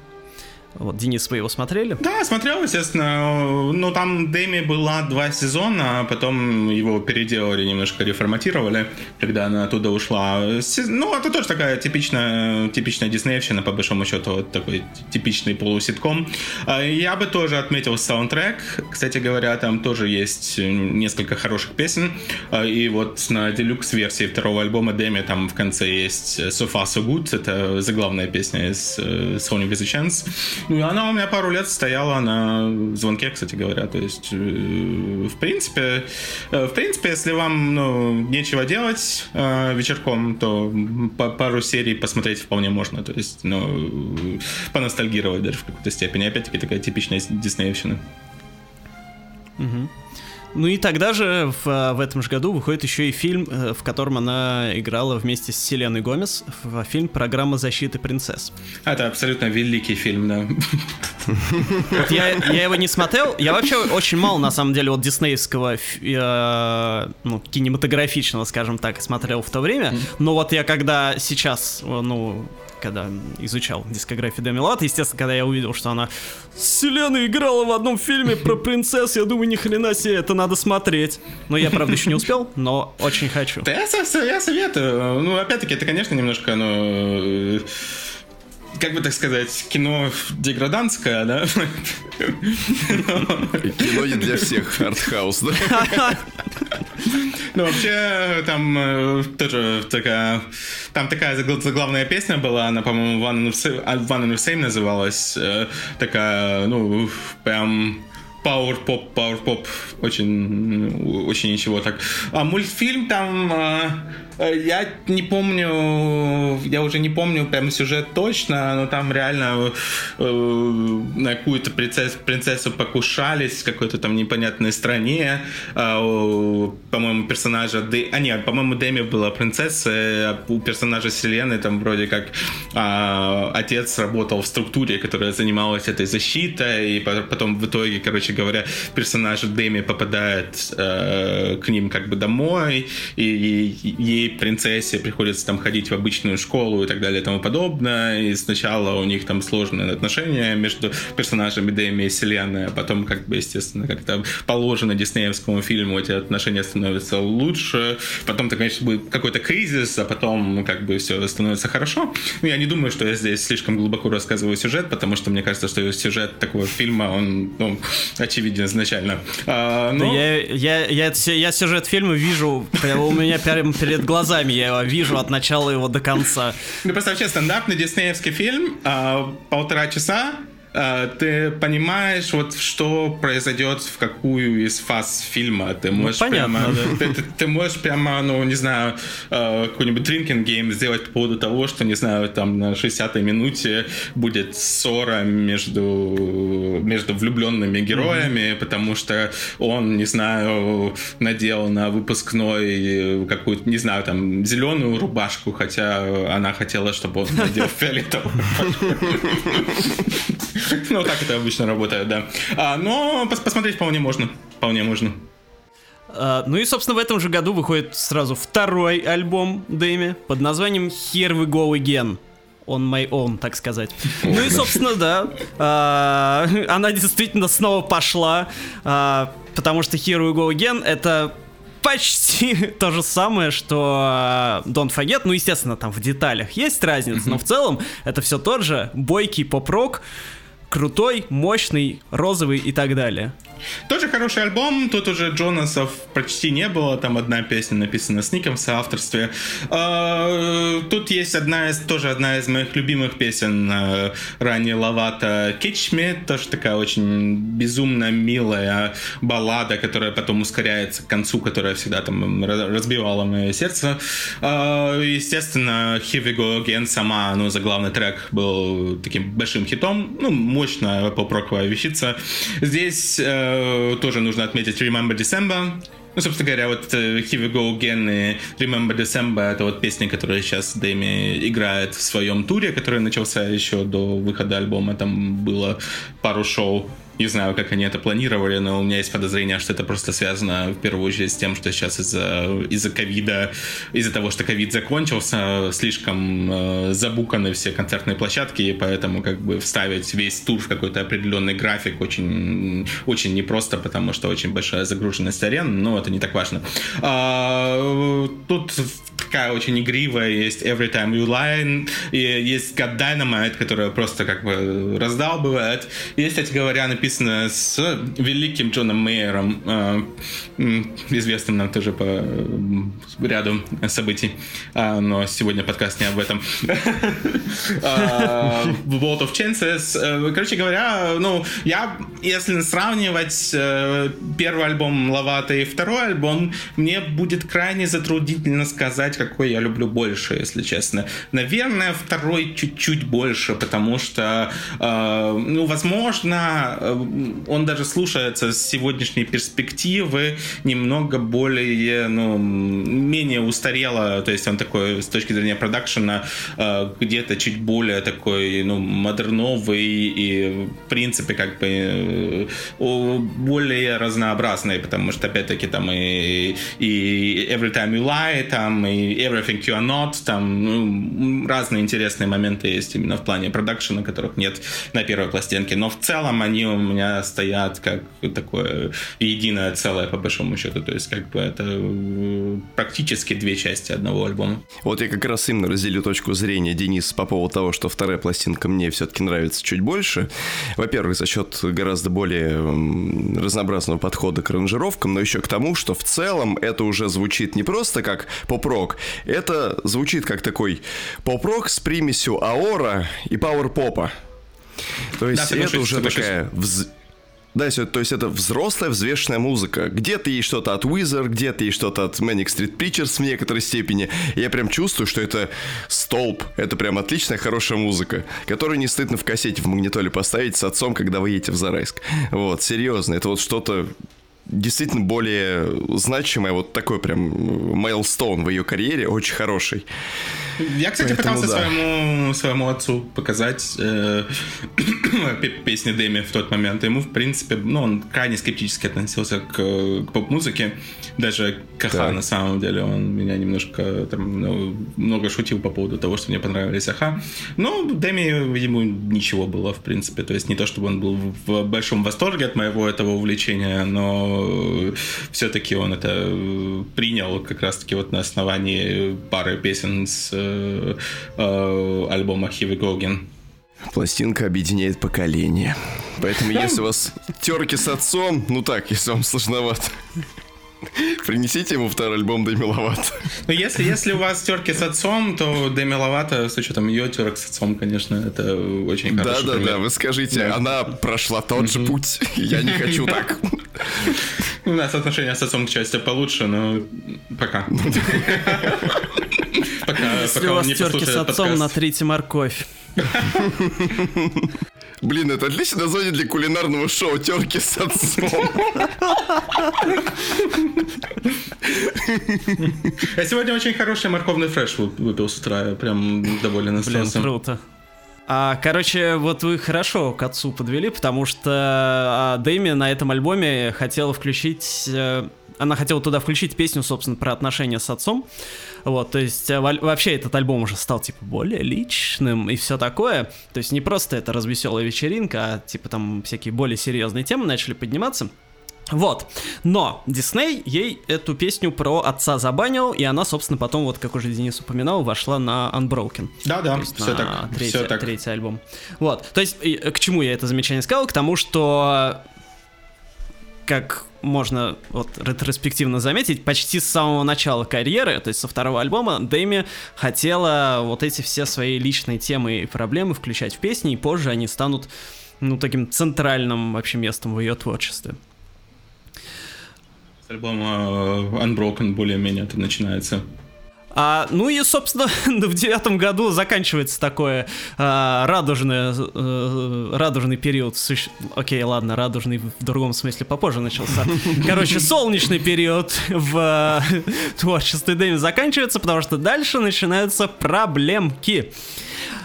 Вот, Денис, вы его смотрели? Да, смотрел, естественно. Ну, там Дэми была два сезона, а потом его переделали, немножко реформатировали, когда она оттуда ушла. Ну, это тоже такая типичная, типичная диснеевщина, по большому счету, вот такой типичный полуситком. А, я бы тоже отметил саундтрек. Кстати говоря, там тоже есть несколько хороших песен. А, и вот на делюкс-версии второго альбома Дэми там в конце есть So Far So Good, это заглавная песня из э, Sony With A Chance. Ну, она у меня пару лет стояла на звонке, кстати говоря. То есть, э, в принципе, э, в принципе, если вам ну, нечего делать э, вечерком, то пару серий посмотреть вполне можно. То есть, ну, поностальгировать даже в какой-то степени. Опять-таки, такая типичная диснеевщина. Угу. Ну и тогда же в, в этом же году выходит еще и фильм, э, в котором она играла вместе с Селеной Гомес, в фильм «Программа защиты принцесс». Это абсолютно великий фильм, да. Вот я, я его не смотрел, я вообще очень мало, на самом деле, вот диснеевского, э, ну, кинематографичного, скажем так, смотрел в то время, но вот я когда сейчас, ну, когда изучал дискографию Деми Ловато, естественно, когда я увидел, что она с Селеной играла в одном фильме про принцесс, я думаю, ни хрена себе, это надо смотреть. Но я, правда, еще не успел, но очень хочу. Да я, я советую. Ну, опять-таки, это, конечно, немножко, ну как бы так сказать, кино деграданское, да? Кино не для всех, артхаус, да? Ну, вообще, там э, тоже такая... Там такая заглавная песня была, она, по-моему, One in the Same называлась. Э, такая, ну, прям Power Pop, Power Pop, очень, очень ничего так. А мультфильм там Э, я не помню, я уже не помню прям сюжет точно, но там реально э, на какую-то принцессу, принцессу покушались в какой-то там непонятной стране. Э, по-моему, персонажа... Д... А нет, по-моему, Дэми была принцесса, а у персонажа Селены там вроде как э, отец работал в структуре, которая занималась этой защитой, и потом в итоге, короче говоря, персонаж Дэми попадает э, к ним как бы домой, и, и ей принцессе приходится там ходить в обычную школу и так далее и тому подобное. И сначала у них там сложные отношения между персонажами Дэми и Селены, а потом, как бы, естественно, как-то положено диснеевскому фильму, эти отношения становятся лучше. Потом, то конечно, будет какой-то кризис, а потом, как бы, все становится хорошо. Ну, я не думаю, что я здесь слишком глубоко рассказываю сюжет, потому что мне кажется, что сюжет такого фильма, он, ну, очевиден изначально. А, но... да я, я, я, я сюжет фильма вижу, у меня прямо перед глазами глазами я его вижу от начала его до конца. Ну, представь себе, стандартный диснеевский фильм, а, полтора часа, ты понимаешь, вот что произойдет в какую из фаз фильма. Ты ну, можешь ну, понятно, прямо, да. ты, ты, ты можешь прямо, ну, не знаю, а, какой-нибудь drinking game сделать по поводу того, что, не знаю, там на 60-й минуте будет ссора между, между влюбленными героями, mm-hmm. потому что он, не знаю, надел на выпускной какую-то, не знаю, там, зеленую рубашку, хотя она хотела, чтобы он надел фиолетовую. Ну, так это обычно работает, да. А, но посмотреть вполне можно. Вполне можно. Uh, ну и, собственно, в этом же году выходит сразу второй альбом Дэми под названием Here We Go Again. On my own, так сказать. Ну и, собственно, да, uh, она действительно снова пошла, uh, потому что Here We Go Again это почти то же самое, что Don't Forget. Ну, естественно, там в деталях есть разница, но в целом это все тот же бойкий поп-рок, крутой, мощный, розовый и так далее. Тоже хороший альбом, тут уже Джонасов почти не было, там одна песня написана с Ником в соавторстве. А, тут есть одна из, тоже одна из моих любимых песен э, ранее Лавата Catch тоже такая очень безумно милая баллада, которая потом ускоряется к концу, которая всегда там разбивала мое сердце. А, естественно, Here We Go Again сама, ну, за главный трек был таким большим хитом, ну, мощная поп-роковая вещица. Здесь Э, тоже нужно отметить Remember December. Ну, собственно говоря, вот э, Here We Go Again и Remember December — это вот песни, которые сейчас Дэми играет в своем туре, который начался еще до выхода альбома. Там было пару шоу не знаю, как они это планировали, но у меня есть подозрение, что это просто связано в первую очередь с тем, что сейчас из-за из-за ковида, из-за того, что ковид закончился, слишком э, забуканы все концертные площадки, и поэтому как бы вставить весь тур в какой-то определенный график очень, очень непросто, потому что очень большая загруженность арен, но это не так важно. А, тут такая очень игривая, есть Every Time You Lie, и есть God Dynamite, которая просто как бы раздалбывает. Есть, кстати говоря, написано с великим Джоном Мейером, э, известным нам тоже по ряду событий, а, но сегодня подкаст не об этом. А, World of Chances. Э, короче говоря, ну, я, если сравнивать э, первый альбом Лавата и второй альбом, мне будет крайне затруднительно сказать, какой я люблю больше, если честно. Наверное, второй чуть-чуть больше, потому что, ну, возможно, он даже слушается с сегодняшней перспективы немного более, ну, менее устарело, то есть он такой с точки зрения продакшена где-то чуть более такой, ну, модерновый и, в принципе, как бы более разнообразный, потому что, опять-таки, там и, и Every Time You Lie, там и Everything You Are Not, там ну, разные интересные моменты есть именно в плане продакшена, которых нет на первой пластинке, но в целом они меня стоят как такое единое целое, по большому счету, то есть как бы это практически две части одного альбома. Вот я как раз именно разделю точку зрения Денис по поводу того, что вторая пластинка мне все-таки нравится чуть больше. Во-первых, за счет гораздо более разнообразного подхода к аранжировкам, но еще к тому, что в целом это уже звучит не просто как поп-рок, это звучит как такой поп-рок с примесью аора и пауэр-попа. То есть да, это уже такая вз... Да, то есть это взрослая взвешенная музыка. Где-то есть что-то от Wizard, где-то есть что-то от Manic Street Preachers в некоторой степени. Я прям чувствую, что это столб. Это прям отличная, хорошая музыка, которую не стыдно в кассете в магнитоле поставить с отцом, когда вы едете в Зарайск. Вот, серьезно. Это вот что-то действительно более значимое, вот такой прям мейлстоун в ее карьере, очень хороший. Я, кстати, Поэтому, пытался да. своему, своему отцу показать э, песни Дэми в тот момент. Ему, в принципе, ну, он крайне скептически относился к, к поп-музыке. Даже Каха, на самом деле, он меня немножко там, ну, много шутил по поводу того, что мне понравились Аха. Но Дэми, ему ничего было, в принципе. То есть не то, чтобы он был в большом восторге от моего этого увлечения, но все-таки он это принял как раз-таки вот на основании пары песен с э, э, альбома Here We Пластинка объединяет поколение. Поэтому если у вас терки с отцом, ну так, если вам сложновато, Принесите ему второй альбом Дэми Ловато. Ну, если, если у вас терки с отцом, то Дэми Ловато, с учетом ее терок с отцом, конечно, это очень хороший Да, да, да, вы скажите, да. она прошла тот же путь, я не хочу так. У нас отношения с отцом, к счастью, получше, но пока. Пока, Если пока у вас терки с отцом, на натрите морковь. Блин, это отличное название для кулинарного шоу «Терки с отцом». Я сегодня очень хороший морковный фреш выпил с утра. Я прям доволен остался. Блин, круто. А, короче, вот вы хорошо к отцу подвели, потому что а, Дэми на этом альбоме хотела включить... Э, она хотела туда включить песню, собственно, про отношения с отцом. Вот, то есть э, вообще этот альбом уже стал, типа, более личным и все такое. То есть не просто это развеселая вечеринка, а, типа, там всякие более серьезные темы начали подниматься. Вот. Но Дисней ей эту песню про отца забанил, и она, собственно, потом, вот как уже Денис упоминал, вошла на Unbroken. Да-да, все так. Третий, все так. Третий альбом. Вот. То есть, к чему я это замечание сказал? К тому, что как можно вот ретроспективно заметить, почти с самого начала карьеры, то есть со второго альбома, Дэми хотела вот эти все свои личные темы и проблемы включать в песни, и позже они станут, ну, таким центральным вообще местом в ее творчестве. С альбома Unbroken более-менее это начинается. А, ну и, собственно, в девятом году заканчивается такое а, радужное, а, радужный период. Суще... Окей, ладно, радужный в другом смысле попозже начался. Короче, солнечный период в а, творчестве Дэми заканчивается, потому что дальше начинаются проблемки.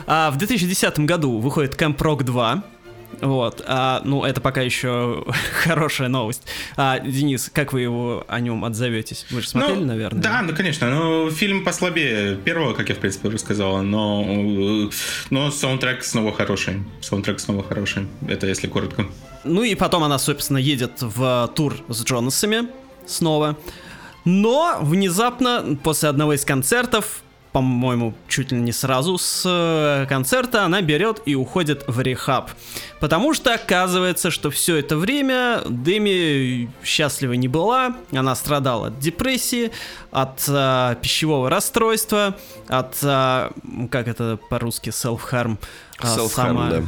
А, в 2010 году выходит Camp Rock 2, вот, а, ну это пока еще хорошая новость. А, Денис, как вы его о нем отзоветесь? Вы же смотрели, ну, наверное? Да, ну конечно. Ну, фильм послабее первого, как я в принципе уже сказал, но, но саундтрек снова хороший. Саундтрек снова хороший. Это если коротко. Ну и потом она, собственно, едет в тур с Джонасами снова. Но внезапно после одного из концертов по-моему, чуть ли не сразу с э, концерта она берет и уходит в рехаб. Потому что оказывается, что все это время Дэми счастлива не была, она страдала от депрессии, от э, пищевого расстройства, от, э, как это по-русски, self-harm, Self-harm, сама, да.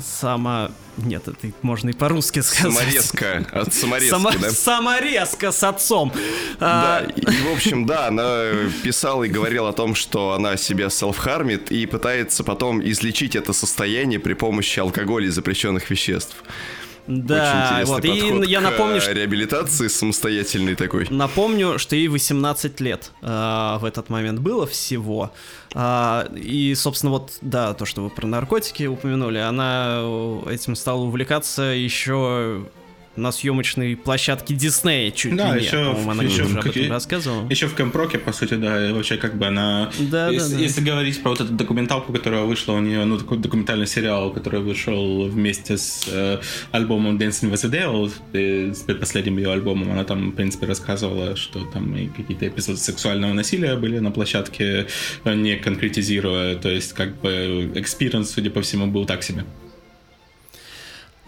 сама, нет, это можно и по-русски сказать. Саморезка. От саморезки, Сама- да? Саморезка с отцом. Да, А, и, в общем, да, она писала и говорила о том, что она себя селф-хармит и пытается потом излечить это состояние при помощи алкоголя и запрещенных веществ. Да, вот, и я напомню, э, что реабилитации самостоятельной такой. Напомню, что ей 18 лет э, в этот момент было всего. А, и, собственно, вот, да, то, что вы про наркотики упомянули, она э, этим стала увлекаться еще на съемочной площадке Диснея чуть Да, ли не. еще- По-моему, она еще уже в об этом рассказывала. Еще в Camp Rock е, по сути, да, вообще как бы она... Да, да, если, да. если говорить про вот эту документалку, которая вышла у нее, ну, такой документальный сериал, который вышел вместе с э, альбомом Dancing with the Devil, с предпоследним ее альбомом, она там, в принципе, рассказывала, что там и какие-то эпизоды сексуального насилия были на площадке, э, не конкретизируя, то есть как бы experience, судя по всему, был так себе.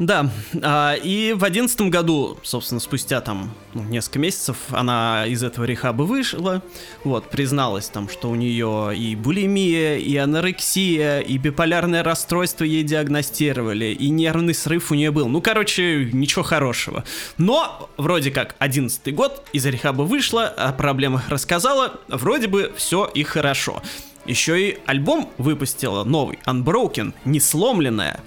Да, а, и в одиннадцатом году, собственно, спустя там ну, несколько месяцев, она из этого рехаба вышла, вот, призналась там, что у нее и булимия, и анорексия, и биполярное расстройство ей диагностировали, и нервный срыв у нее был. Ну, короче, ничего хорошего. Но, вроде как, одиннадцатый год, из рехаба вышла, о проблемах рассказала, вроде бы все и хорошо. Еще и альбом выпустила новый, Unbroken, не сломленная.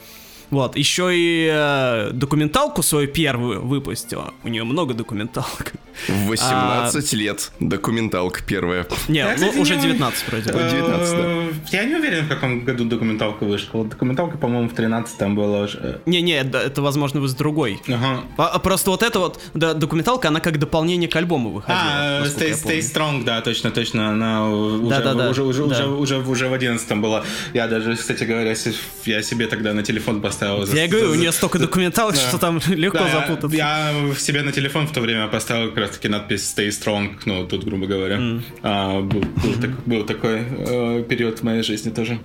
Вот, еще и э, документалку свою первую выпустила. У нее много документалок. В 18 лет. Документалка первая. Не, Я, ну уже не- 19 вроде бы. Э, 19, Э, Я не уверен, в каком году документалка вышла. Документалка, по-моему, в 13-м была уже. Не-не, это, это, возможно, с другой. Ага. А- а просто вот эта вот да, документалка, она как дополнение к альбому выходила. А, Stay, Stay. Strong, да, точно, точно. Она уже, Да-да-да, уже, уже, да. уже, уже, уже в 11 была. Я даже, кстати говоря, я себе тогда на телефон поставил. За- Я говорю, у нее столько документалок, что там легко запутаться. Я, в себе на телефон в то время поставил как раз таки надпись Stay Strong, ну, тут, грубо говоря. А, был такой э, период в моей жизни тоже.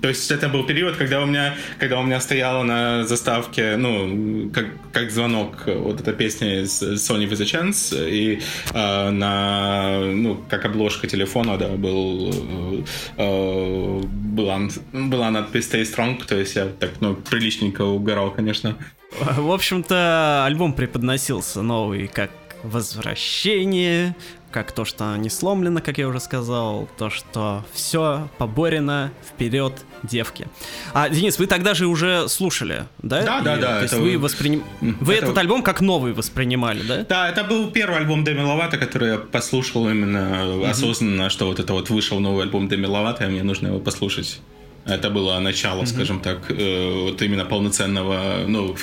То есть это был период, когда у меня, когда у меня стояла на заставке, ну, как, как звонок, вот эта песня из Sony with a Chance, и э, на, ну, как обложка телефона, да, был, э, была, была надпись Stay Strong, то есть я так, ну, приличненько угорал, конечно. В общем-то, альбом преподносился новый как возвращение, как то, что не сломлено, как я уже сказал, то, что все поборено, вперед, девки. А, Денис, вы тогда же уже слушали, да? Да, да, И, да, То есть это- вы, восприним... вы это- этот альбом как новый воспринимали, да? Да, это был первый альбом Деми Ловато, который я послушал именно осознанно, что вот это вот вышел новый альбом Деми Ловато, и мне нужно его послушать. Это было начало, скажем так, э, вот именно полноценного, ну,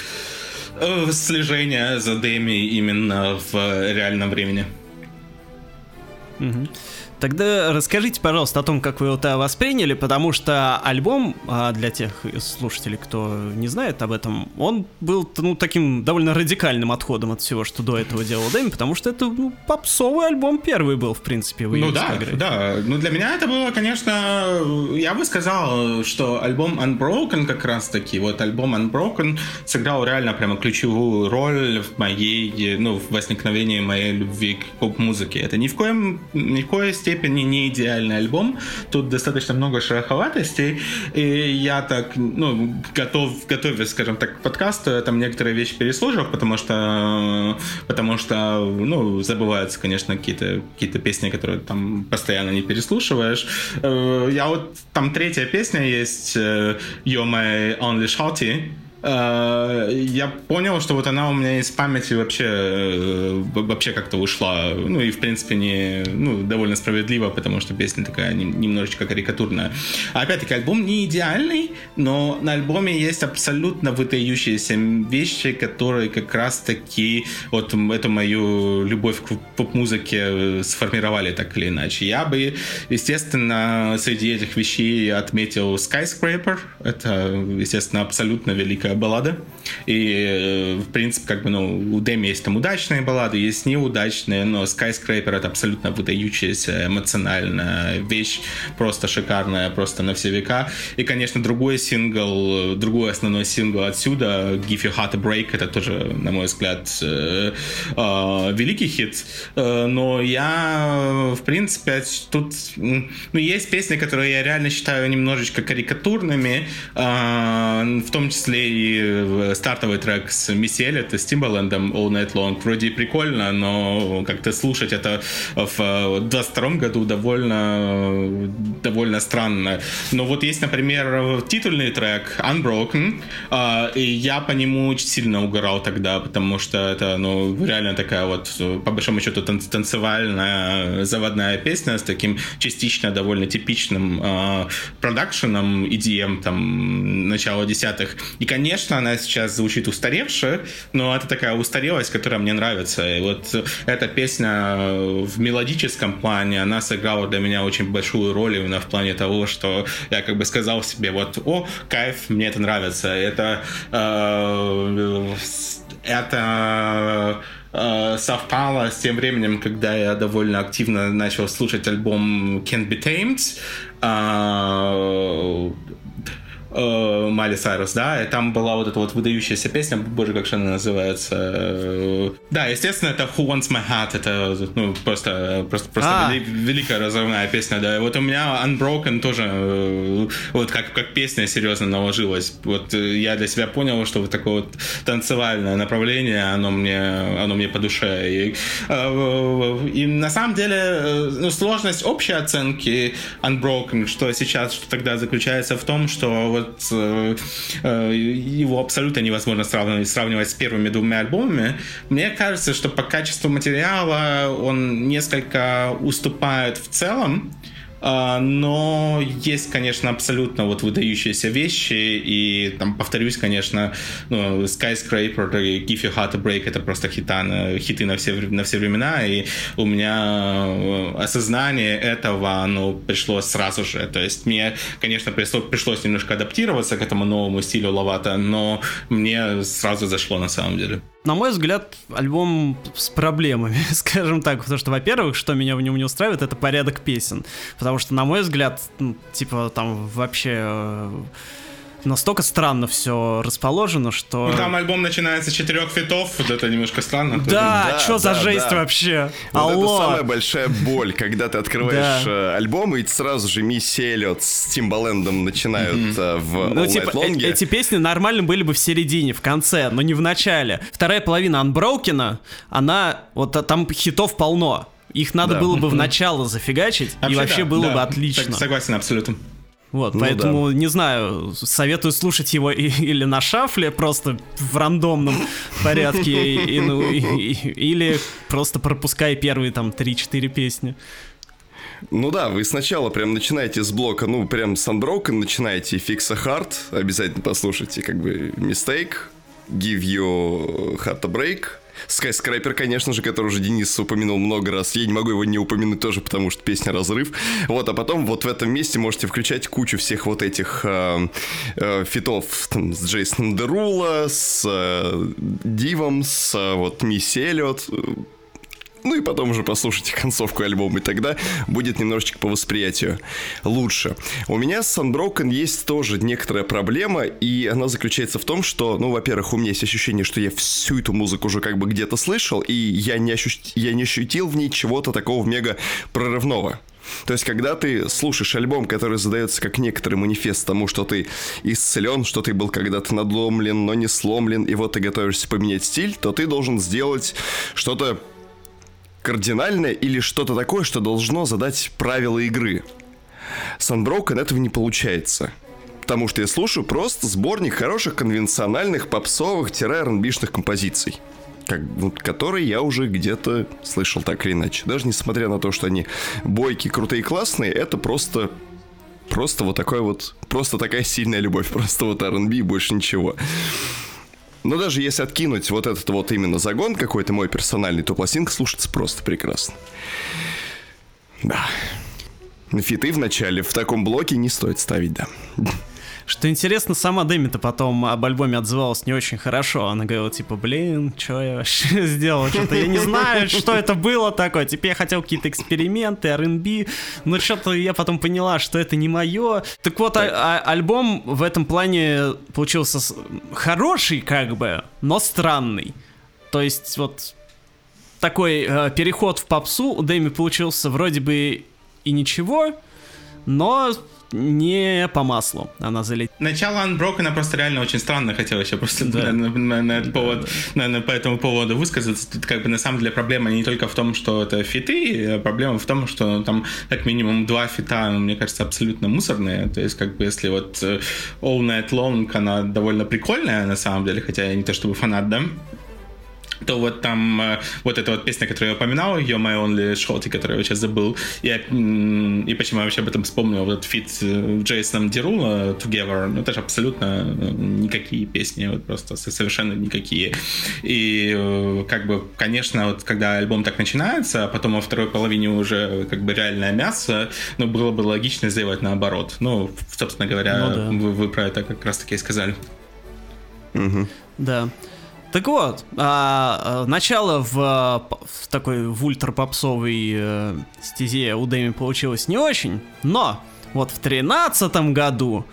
э, слежения за Деми именно в реальном времени. Mm-hmm. Тогда расскажите, пожалуйста, о том, как вы это восприняли, потому что альбом, а, для тех слушателей, кто не знает об этом, он был ну, таким довольно радикальным отходом от всего, что до этого делал Дэми, потому что это ну, попсовый альбом первый был, в принципе, в Ну да, дискографии. да. Ну для меня это было, конечно, я бы сказал, что альбом Unbroken как раз таки, вот альбом Unbroken сыграл реально прямо ключевую роль в моей, ну, в возникновении моей любви к поп-музыке. Это ни в коем, ни в коей степени не идеальный альбом. Тут достаточно много шероховатостей, и я так, ну, готов, готовясь, скажем так, к подкасту, я там некоторые вещи переслушал, потому что, потому что, ну, забываются, конечно, какие-то какие песни, которые там постоянно не переслушиваешь. Э, Я вот, там третья песня есть, э, You're My Only Shorty, Э, я понял, что вот она у меня из памяти вообще, э, вообще как-то ушла. Ну и, в принципе, не, ну, довольно справедливо, потому что песня такая нем- немножечко карикатурная. А опять-таки, альбом не идеальный, но на альбоме есть абсолютно выдающиеся вещи, которые как раз-таки вот эту мою любовь к поп-музыке э, сформировали так или иначе. Я бы, естественно, среди этих вещей отметил Skyscraper. Это, естественно, абсолютно великая баллада. И, в принципе, как бы, ну, у Дэми есть там удачные баллады, есть неудачные, но Skyscraper это абсолютно выдающаяся эмоциональная вещь, просто шикарная, просто на все века. И, конечно, другой сингл, другой основной сингл отсюда, Give You Heart a Break, это тоже, на мой взгляд, э, э, великий хит. Э, но я, в принципе, тут, ну, есть песни, которые я реально считаю немножечко карикатурными, в том числе и стартовый трек с Эллиот и с Timbaland All Night Long. Вроде прикольно, но как-то слушать это в 22 году довольно, довольно странно. Но вот есть, например, титульный трек Unbroken, и я по нему очень сильно угорал тогда, потому что это, ну, реально такая вот, по большому счету, танцевальная заводная песня с таким частично довольно типичным продакшеном EDM, там, начала десятых. И, конечно, она сейчас звучит устаревше, но это такая устарелость, которая мне нравится. И вот эта песня в мелодическом плане, она сыграла для меня очень большую роль именно в плане того, что я как бы сказал себе, вот, о, кайф, мне это нравится. Это э, это э, совпало с тем временем, когда я довольно активно начал слушать альбом Can't Be Tamed. Э, Майли Сайрус, да, и там была вот эта вот выдающаяся песня, боже, как же она называется. Э, да, естественно, это Who Wants My Heart, это ну, просто, просто, просто а. вели, великая разрывная песня, да. И вот у меня Unbroken тоже э, вот как, как песня серьезно наложилась. Вот э, я для себя понял, что вот такое вот танцевальное направление, оно мне, оно мне по душе. И, и на самом деле, ну, сложность общей оценки Unbroken, что сейчас, что тогда заключается в том, что вот вот э, э, его абсолютно невозможно сравнивать, сравнивать с первыми двумя альбомами. Мне кажется, что по качеству материала он несколько уступает в целом. А, но есть, конечно, абсолютно вот выдающиеся вещи, и там, повторюсь, конечно, ну, Skyscraper и Give You Heart a Break это просто хита, хиты на все, на все времена, и у меня э, осознание этого, оно пришло сразу же, то есть мне, конечно, пришлось, немножко адаптироваться к этому новому стилю Лавата, но мне сразу зашло на самом деле на мой взгляд, альбом с проблемами, скажем так, потому что, во-первых, что меня в нем не устраивает, это порядок песен, потому что, на мой взгляд, ну, типа, там вообще э, настолько странно все расположено, что... Ну, там альбом начинается с четырех фитов, вот это немножко странно. Да, да что да, за жесть да. вообще? Вот Алло. это самая большая боль, когда ты открываешь э, альбом, и сразу же Мисси Эллиот с Тимбалендом начинают mm-hmm. в ну, All типа, Night э- эти песни нормально были бы в середине, в конце, но не в начале. Вторая половина Unbroken, она... Вот там хитов полно. Их надо да. было бы в начало зафигачить, вообще, и вообще да, было да, бы отлично. Согласен абсолютно. Вот, ну, поэтому, да. не знаю, советую слушать его и, или на шафле, просто в рандомном порядке, и, ну, и, или просто пропускай первые там 3-4 песни. Ну да, вы сначала прям начинаете с блока, ну прям с Unbroken начинаете a Heart, обязательно послушайте как бы Mistake, Give You Heart a Break, Skyscraper, конечно же, который уже Денис упомянул много раз. Я не могу его не упомянуть тоже, потому что песня «Разрыв». Вот, а потом вот в этом месте можете включать кучу всех вот этих э, э, фитов там, с Джейсоном Дерула, с э, Дивом, с э, вот Мисси Эллиот ну и потом уже послушайте концовку альбома, и тогда будет немножечко по восприятию лучше. У меня с Unbroken есть тоже некоторая проблема, и она заключается в том, что, ну, во-первых, у меня есть ощущение, что я всю эту музыку уже как бы где-то слышал, и я не, ощу... я не ощутил в ней чего-то такого мега прорывного. То есть, когда ты слушаешь альбом, который задается как некоторый манифест тому, что ты исцелен, что ты был когда-то надломлен, но не сломлен, и вот ты готовишься поменять стиль, то ты должен сделать что-то кардинальное или что-то такое, что должно задать правила игры. С Unbroken этого не получается. Потому что я слушаю просто сборник хороших конвенциональных попсовых-рнбишных композиций как, вот, которые я уже где-то слышал так или иначе. Даже несмотря на то, что они бойкие, крутые классные, это просто просто вот такой вот, просто такая сильная любовь, просто вот R&B больше ничего. Но даже если откинуть вот этот вот именно загон какой-то мой персональный, то пластинка слушается просто прекрасно. Да. Фиты в начале в таком блоке не стоит ставить, да. Что интересно, сама Дэми-то потом об альбоме отзывалась не очень хорошо. Она говорила, типа, блин, что я вообще сделал? Что-то я не знаю, что это было такое. Теперь я хотел какие-то эксперименты, R&B, но что-то я потом поняла, что это не мое. Так вот, а- а- альбом в этом плане получился хороший, как бы, но странный. То есть вот такой э, переход в попсу у Дэми получился вроде бы и ничего, но не по маслу она залетела. Начало Unbroken просто реально очень странно, хотел еще просто да. на, на, на, этот повод, да. на, по этому поводу высказаться. Тут как бы на самом деле проблема не только в том, что это фиты, а проблема в том, что там как минимум два фита, мне кажется, абсолютно мусорные. То есть как бы если вот э, All Night Long, она довольно прикольная на самом деле, хотя я не то чтобы фанат, да, то вот там э, вот эта вот песня, которую я упоминал, You're My Only Shot, которую я сейчас забыл, и, и почему я вообще об этом вспомнил, вот фит с Джейсоном Дерула Together, ну это же абсолютно э, никакие песни, вот просто совершенно никакие. И э, как бы, конечно, вот когда альбом так начинается, а потом во второй половине уже как бы реальное мясо, ну было бы логично сделать наоборот. Ну, собственно говоря, ну, да. вы, вы про это как раз таки и сказали. Угу. Да. Так вот, а, а, начало в, в такой в ультрапопсовой э, стезе у Дэми получилось не очень, но вот в тринадцатом году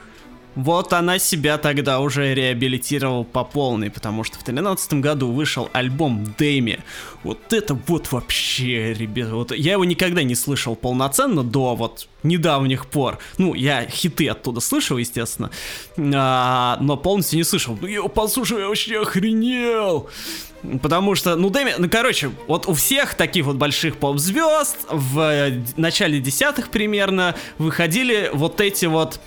вот она себя тогда уже реабилитировала по полной, потому что в 2013 году вышел альбом Дэми. Вот это вот вообще, ребята, вот я его никогда не слышал полноценно до вот недавних пор. Ну, я хиты оттуда слышал, естественно, а, но полностью не слышал. Ну, я послушал, я вообще охренел! Потому что, ну, Дэми, ну, короче, вот у всех таких вот больших поп-звезд в начале десятых примерно выходили вот эти вот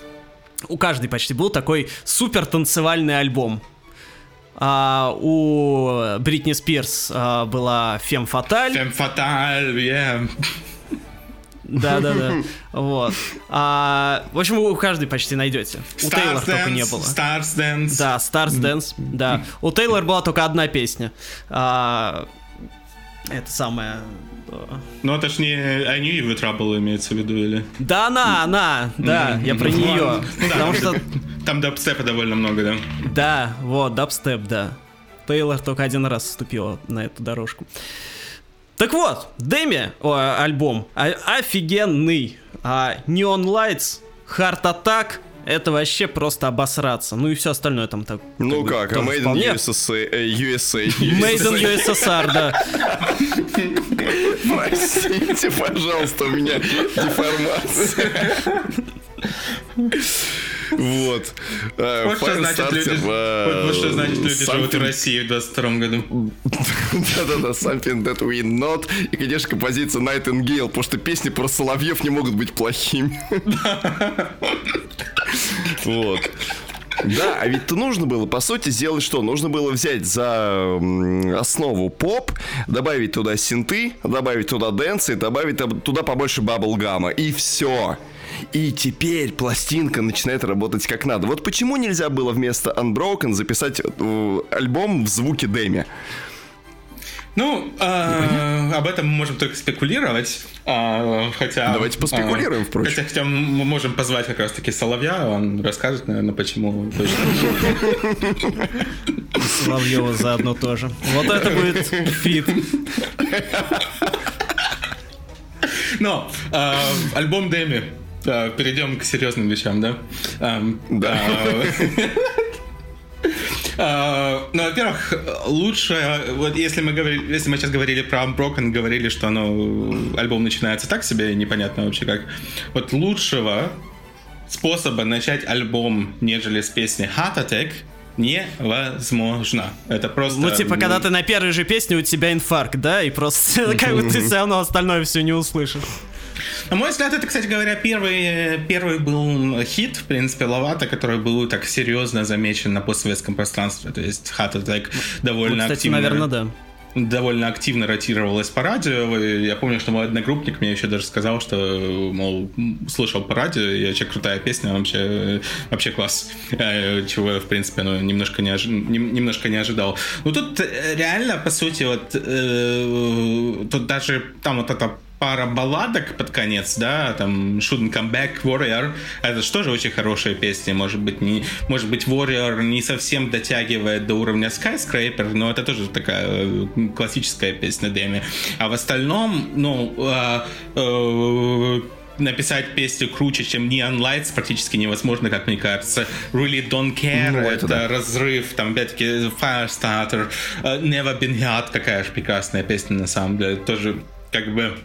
у каждой почти был такой супер танцевальный альбом. А, у Бритни Спирс а, была Фем Фаталь. Фем Фаталь, yeah. Да, да, да. Вот. А, в общем, у каждой почти найдете. у Тейлор только не было. Stars Dance. Да, Stars Dance. Да. У Тейлор была только одна песня. А, это самая ну, это ж не они в Trouble имеется в виду, или? Да, она, она, да, я про нее. Потому что... Там дабстепа довольно много, да? Да, вот, дабстеп, да. Тейлор только один раз вступила на эту дорожку. Так вот, Дэми, о, альбом, а, офигенный. А, Neon Lights, Heart Attack, это вообще просто обосраться. Ну и все остальное там так. Ну как, как а Made in USA, USA. Made in USSR, да. Простите, пожалуйста, у меня деформация. Вот. А, вот что значит люди, вот что значит люди живут в России в 22 году. Да-да-да, Something That We Not. И, конечно, композиция Nightingale, потому что песни про соловьев не могут быть плохими. Вот. Да, а ведь то нужно было, по сути, сделать что? Нужно было взять за основу поп, добавить туда синты, добавить туда дэнсы, добавить туда побольше bubblegum а, и все. И теперь пластинка начинает работать как надо. Вот почему нельзя было вместо Unbroken записать э, альбом в звуке Дэми? Ну, э, об этом мы можем только спекулировать. Э, хотя, Давайте поспекулируем, э, впрочем. Хотя, хотя мы можем позвать как раз-таки Соловья, он расскажет, наверное, почему точно. Соловьева заодно тоже. Вот это будет фит. Но э, альбом Дэми. Э, перейдем к серьезным вещам, да? Эм, да. Uh, ну, во-первых, лучше, вот если мы говорили, если мы сейчас говорили про Unbroken, говорили, что ну, альбом начинается так себе, непонятно вообще как. Вот лучшего способа начать альбом, нежели с песни Heart Attack, невозможно. Это просто... Ну, типа, когда ты на первой же песне, у тебя инфаркт, да, и просто как бы ты все равно остальное все не услышишь. На мой взгляд, это, кстати говоря, первый, первый был хит, в принципе, Лавата, который был так серьезно замечен на постсоветском пространстве. То есть Heart Attack довольно ну, кстати, активно... наверное, да довольно активно ротировалась по радио. Я помню, что мой одногруппник мне еще даже сказал, что, мол, слушал по радио, и вообще крутая песня, вообще, вообще класс. Э, чего я, в принципе, ну, немножко, не ожи... немножко не ожидал. Ну, тут реально, по сути, вот э, тут даже там вот эта пара балладок под конец, да, там Shouldn't Come Back, Warrior, это же тоже очень хорошая песня, может быть, не, может быть, Warrior не совсем дотягивает до уровня Skyscraper, но это тоже такая э, классическая песня Дэми. А в остальном, ну, э, э, написать песню круче, чем Neon Lights практически невозможно, как мне кажется. Really Don't Care, ну, это, это да. разрыв, там опять-таки Firestarter, uh, Never Been Hot, какая же прекрасная песня на самом деле, тоже как бы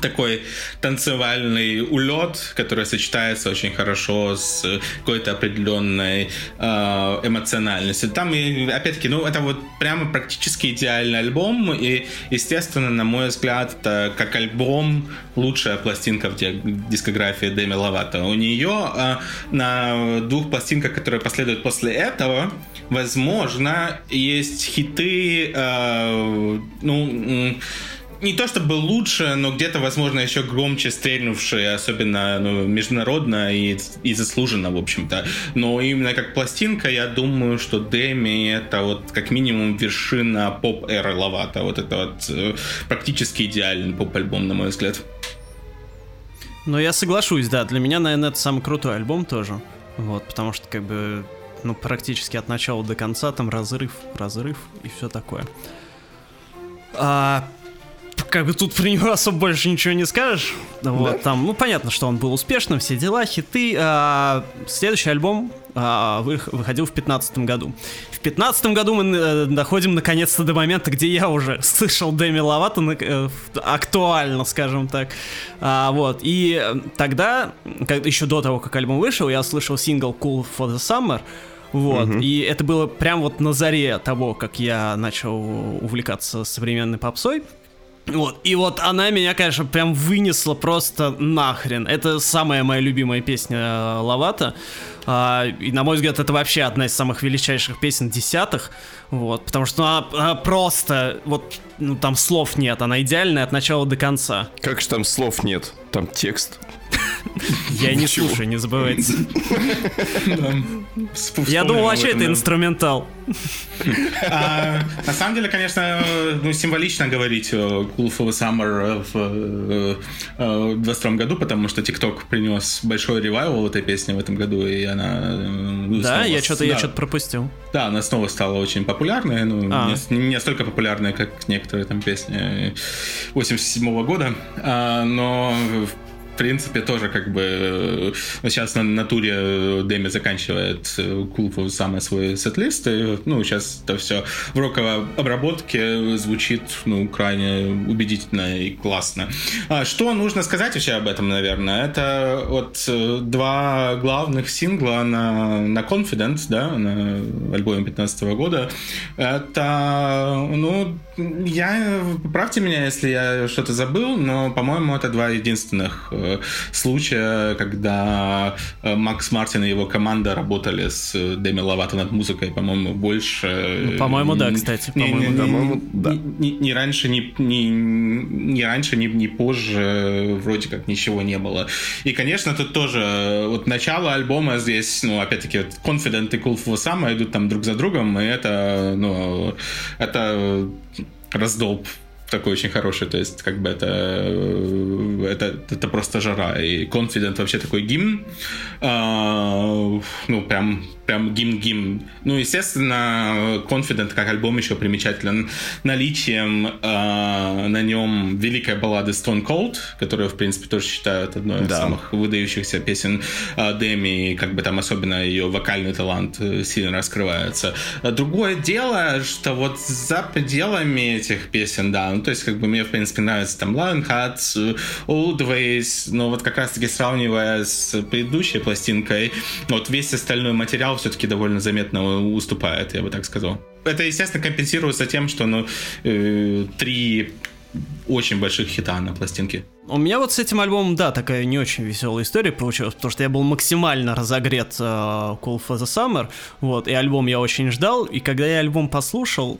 такой танцевальный улет, который сочетается очень хорошо с какой-то определенной э, эмоциональностью. Там, и, опять-таки, ну, это вот прямо практически идеальный альбом, и, естественно, на мой взгляд, это как альбом лучшая пластинка в дискографии Дэми Ловато. У нее э, на двух пластинках, которые последуют после этого, возможно, есть хиты, э, ну, не то чтобы лучше, но где-то, возможно, еще громче стрельнувшие, особенно ну, международно и, и заслуженно, в общем-то. Но именно как пластинка, я думаю, что Деми это вот как минимум вершина поп-эры Лавата. Вот это вот э, практически идеальный поп-альбом, на мой взгляд. Ну, я соглашусь, да. Для меня, наверное, это самый крутой альбом тоже. Вот, потому что, как бы, ну, практически от начала до конца там разрыв, разрыв и все такое. А, как бы тут про него особо больше ничего не скажешь. Вот, да. там, ну, понятно, что он был успешным, все дела, хиты. А, следующий альбом а, выходил в 2015 году. В 2015 году мы э, доходим наконец-то до момента, где я уже слышал Дэми Ловато э, актуально, скажем так. А, вот, и тогда, как, еще до того, как альбом вышел, я слышал сингл Cool for the Summer, вот, угу. и это было прям вот на заре того, как я начал увлекаться современной попсой. Вот, и вот она меня, конечно, прям вынесла просто нахрен. Это самая моя любимая песня э, Лавата. А, и, на мой взгляд, это вообще одна из самых величайших песен десятых. Вот, потому что она, она просто, вот, ну там слов нет, она идеальная от начала до конца. Как же там слов нет? Там текст. Я не слушаю, не забывайте. Я думал, вообще это инструментал. А, на самом деле, конечно, ну, символично говорить Cool for Summer в 22 году, потому что TikTok принес большой ревайвал этой песни в этом году, и она... Ну, да, я что-то я что-то пропустил. Да, она снова стала очень популярной, ну, а. не настолько популярной, как некоторые там песни 87 года, а, но в принципе, тоже как бы ну, сейчас на натуре э, Дэми заканчивает э, Кулфу самый свой сет-лист, и, ну, сейчас это все в роковой обработке звучит, ну, крайне убедительно и классно. А, что нужно сказать вообще об этом, наверное? Это вот два главных сингла на, на Confident, да, на альбоме 15 года. Это, ну, я, поправьте меня, если я что-то забыл, но, по-моему, это два единственных случая, когда э, Макс Мартин и его команда работали с Деми Ловато над музыкой, по-моему, больше... Ну, по-моему, да, кстати. По-моему, да. По-моему, да. Ни, ни раньше, ни, ни, ни раньше, ни, ни позже вроде как ничего не было. И, конечно, тут тоже вот начало альбома здесь, ну, опять-таки, вот Confident и Cool for Summer идут там друг за другом, и это, ну, это раздолб такой очень хороший, то есть как бы это, это, это просто жара. И Confident вообще такой гимн, э, ну прям прям гимн-гимн. Ну, естественно, Confident как альбом еще примечателен наличием э, на нем великой баллады Stone Cold, которую, в принципе, тоже считают одной из самых выдающихся песен э, Дэми, как бы там особенно ее вокальный талант э, сильно раскрывается. Другое дело, что вот за пределами этих песен, да, ну, то есть, как бы мне, в принципе, нравится там Lionheart, Old Ways, но вот как раз-таки сравнивая с предыдущей пластинкой, вот весь остальной материал все-таки довольно заметно уступает, я бы так сказал. Это, естественно, компенсируется тем, что ну, э, три очень больших хита на пластинке. У меня вот с этим альбомом, да, такая не очень веселая история получилась, потому что я был максимально разогрет uh, Cool for the Summer, вот, и альбом я очень ждал, и когда я альбом послушал,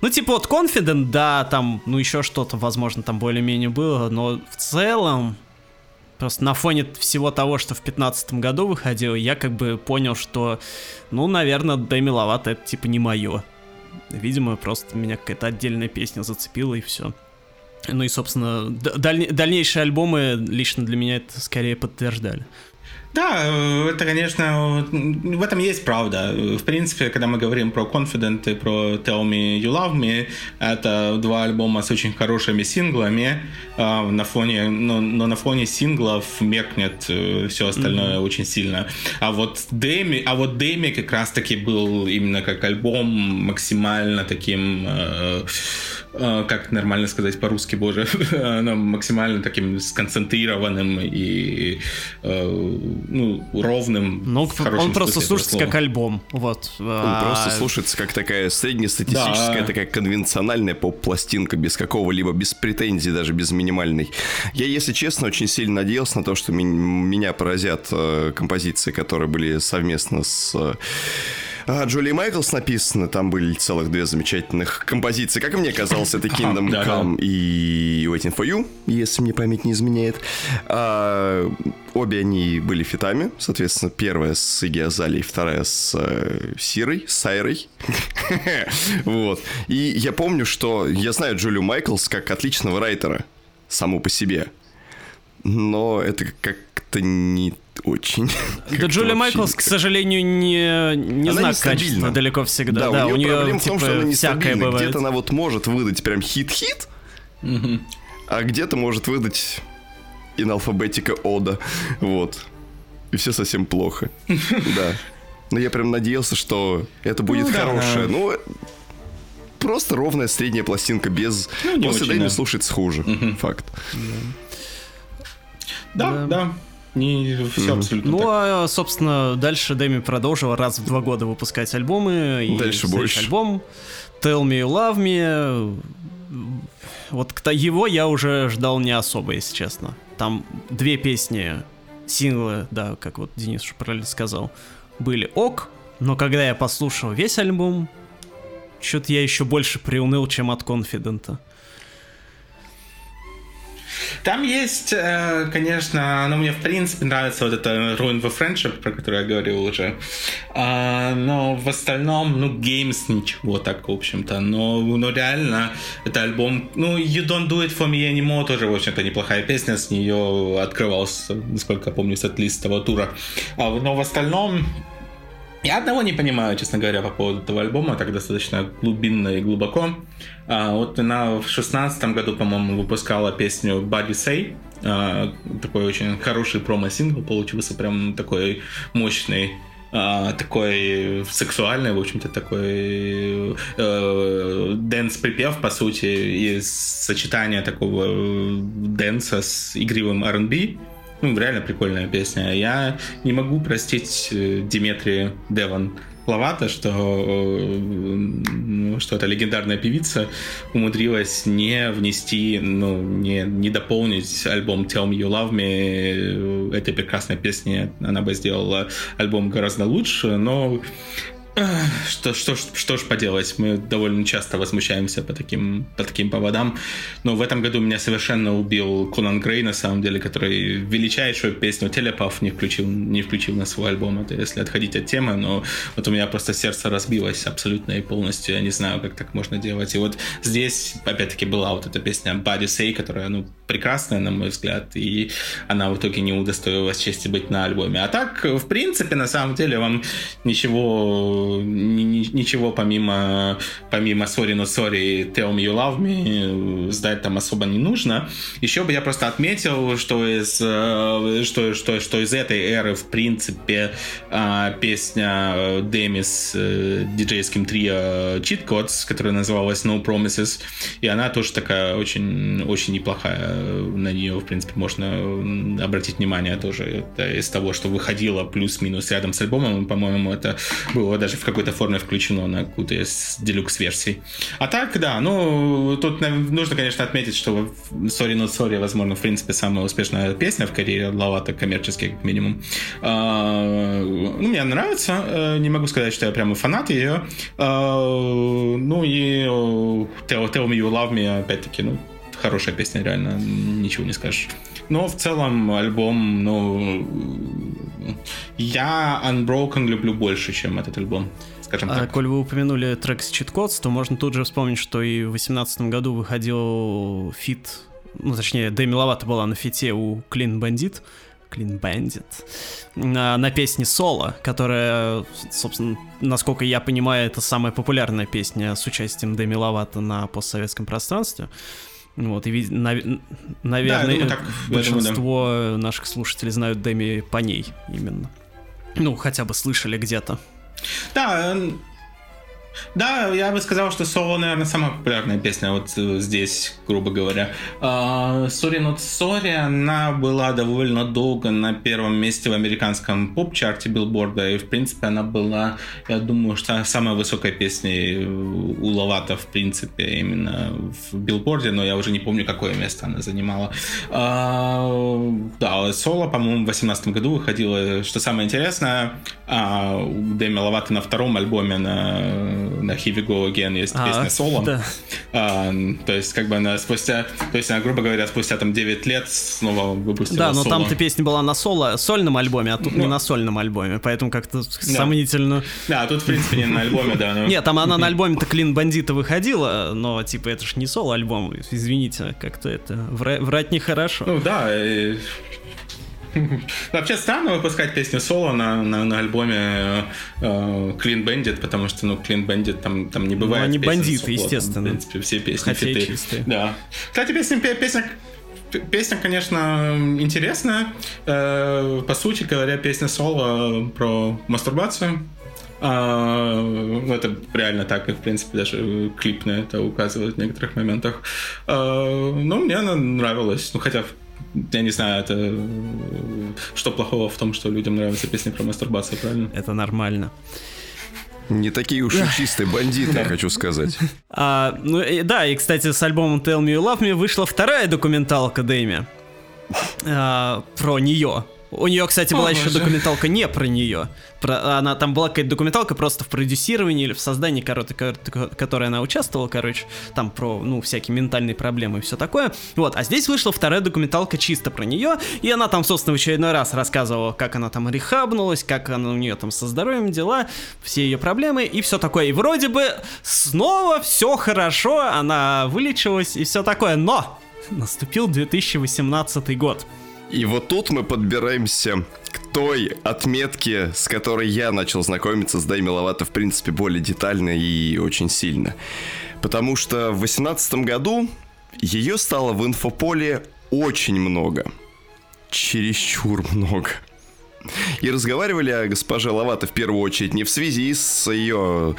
ну, типа, вот Confident, да, там, ну, еще что-то, возможно, там более-менее было, но в целом, Просто на фоне всего того, что в 2015 году выходило, я как бы понял, что, ну, наверное, Дэми Ловато это типа не мое. Видимо, просто меня какая-то отдельная песня зацепила и все. Ну и, собственно, даль... дальнейшие альбомы лично для меня это скорее подтверждали. Да, э, это, конечно, в этом есть правда. В принципе, когда мы говорим про Confident и про Tell Me You Love Me, это два альбома с очень хорошими синглами, а, на фоне, но, но на фоне синглов меркнет э, все остальное mm-hmm. очень сильно. А вот Дэми, а вот Дэми как раз-таки был именно как альбом максимально таким э, как нормально сказать по-русски, боже, максимально таким сконцентрированным и э, ну, ровным. Ну, он просто слушается как альбом, вот. Он а... просто слушается как такая среднестатистическая, да. такая конвенциональная поп-пластинка, без какого-либо, без претензий, даже без минимальной. Я, если честно, очень сильно надеялся на то, что меня поразят э, композиции, которые были совместно с... А, Джули Майклс написано, там были целых две замечательных композиции. Как мне казалось, это Kingdom Come и Waiting for You, если мне память не изменяет. А, обе они были фитами, соответственно, первая с Иги Азали, вторая с э, Сирой, Сайрой. вот. И я помню, что я знаю Джулию Майклс как отличного райтера, саму по себе. Но это как-то не очень. Да Джулия Майклс, к сожалению, не, не она знак качества далеко всегда. Да, да у, нее, проблема типа, в том, что она не всякое бывает. Где-то она вот может выдать прям хит-хит, а где-то может выдать иналфабетика Ода. Вот. И все совсем плохо. Да. Но я прям надеялся, что это будет ну, хорошее. Да. Ну, просто ровная средняя пластинка без... Ну, После Дэйми да. слушается хуже. Угу. Факт. Да, да. да. Не все mm-hmm. абсолютно. Ну, так. а, собственно, дальше Дэми продолжил раз в два года выпускать альбомы. И дальше больше. альбом Tell Me You Love Me. Вот его я уже ждал не особо, если честно. Там две песни, синглы, да, как вот Денис уже правильно сказал, были ок, но когда я послушал весь альбом, что-то я еще больше приуныл, чем от Конфидента. Там есть, э, конечно, ну, мне в принципе нравится вот это Ruin the Friendship, про который я говорил уже. А, но в остальном, ну, Games ничего так, в общем-то. Но, но реально, это альбом, ну, You Don't Do It For Me Anymore тоже, в общем-то, неплохая песня. С нее открывался, насколько я помню, сет-лист того тура. А, но в остальном, я одного не понимаю, честно говоря, по поводу этого альбома, так достаточно глубинно и глубоко. А, вот она в шестнадцатом году, по-моему, выпускала песню Body Say. А, такой очень хороший промо-сингл получился, прям такой мощный. Uh, такой сексуальный, в общем-то, такой дэнс-припев, по сути, из сочетания такого дэнса с игривым R&B. Ну, реально прикольная песня. Я не могу простить э, Диметри Деван Лавата, что, э, ну, что эта легендарная певица умудрилась не внести, ну, не, не дополнить альбом Tell Me You Love Me этой прекрасной песни. Она бы сделала альбом гораздо лучше, но что, что, что ж поделать, мы довольно часто возмущаемся по таким, по таким поводам. Но в этом году меня совершенно убил Конан Грей, на самом деле, который величайшую песню Телепав не включил, не включил на свой альбом. Это если отходить от темы, но вот у меня просто сердце разбилось абсолютно и полностью. Я не знаю, как так можно делать. И вот здесь, опять-таки, была вот эта песня Body Say, которая, ну, прекрасная, на мой взгляд, и она в итоге не удостоилась чести быть на альбоме. А так, в принципе, на самом деле, вам ничего ничего помимо, помимо Sorry No Sorry, Tell Me You Love Me сдать там особо не нужно. Еще бы я просто отметил, что из, э, что, что, что из этой эры, в принципе, э, песня Деми с э, диджейским трио Cheat Codes, которая называлась No Promises, и она тоже такая очень, очень неплохая. На нее, в принципе, можно обратить внимание тоже. Это из того, что выходило плюс-минус рядом с альбомом, по-моему, это было даже даже в какой-то форме включено на какую-то из делюкс-версий. А так, да, ну, тут нужно, конечно, отметить, что Sorry Not Sorry, возможно, в принципе, самая успешная песня в карьере Лавата, коммерчески, как минимум. А, ну, мне нравится, э, не могу сказать, что я прямо фанат ее. А, ну, и Tell, Tell Me You Love Me, опять-таки, ну, хорошая песня, реально, ничего не скажешь. Но в целом альбом, ну, я Unbroken люблю больше, чем этот альбом. скажем А, так. коль вы упомянули трек с Codes, то можно тут же вспомнить, что и в 2018 году выходил фит, ну, точнее, Дэми Ловато была на фите у Clean Bandit, Clean Bandit, на, на песне Соло, которая, собственно, насколько я понимаю, это самая популярная песня с участием Дэми Ловато на постсоветском пространстве. Вот, и, наверное, думаю, так, я думаю, да. большинство наших слушателей знают Дэми по ней именно. Ну, хотя бы слышали где-то. Да, да, я бы сказал, что соло, наверное, самая популярная песня вот э, здесь, грубо говоря. Sorry Not Sorry, она была довольно долго на первом месте в американском поп-чарте билборда, и, в принципе, она была, я думаю, что самая высокая песня э, у Ловата, в принципе, именно в билборде, но я уже не помню, какое место она занимала. А, Да, соло, по-моему, в 2018 году выходила. Что самое интересное, а, у Дэми Ловато на втором альбоме на, на Here We Go Again есть А, песня соло. да. А, то есть, как бы она спустя, то есть она, грубо говоря, спустя там 9 лет снова выпустила Да, но соло. там-то песня была на соло, сольном альбоме, а тут не Ну. на сольном альбоме, поэтому как-то сомнительно. Да, тут, в принципе, не на альбоме, да. но- Нет, там она на альбоме-то Клин Бандита выходила, но типа это ж не соло-альбом, извините, как-то это вра- врать нехорошо. Ну да. И- Вообще странно выпускать песню соло на, на, на альбоме э, Clean Bandit, потому что, ну, Clean Bandit там, там не бывает Ну, они бандиты, соло, естественно. В принципе, все песни Хотя фиты. чистые. Да. Кстати, песня, пе- песня, песня, конечно, интересная. Э, По сути говоря, песня соло про мастурбацию. А, ну, это реально так, и, в принципе, даже клип на это указывает в некоторых моментах. А, ну, мне она нравилась. Ну, хотя, я не знаю, это... Что плохого в том, что людям нравятся песни про мастурбацию, правильно? Это нормально. Не такие уж и чистые бандиты, я хочу сказать. А, ну и- да, и кстати, с альбомом Tell Me You Love Me вышла вторая документалка Дэми а, про нее. У нее, кстати, была О, еще боже. документалка не про нее. Про, она там была какая-то документалка просто в продюсировании или в создании, короче, ко- которой она участвовала, короче, там про, ну, всякие ментальные проблемы и все такое. Вот, а здесь вышла вторая документалка чисто про нее, и она там, собственно, в очередной раз рассказывала, как она там рехабнулась, как она у нее там со здоровьем дела, все ее проблемы и все такое. И вроде бы снова все хорошо, она вылечилась и все такое, но наступил 2018 год. И вот тут мы подбираемся к той отметке, с которой я начал знакомиться с Дэйми Ловато, в принципе, более детально и очень сильно. Потому что в 2018 году ее стало в инфополе очень много. Чересчур много. И разговаривали о госпоже Ловато в первую очередь не в связи с ее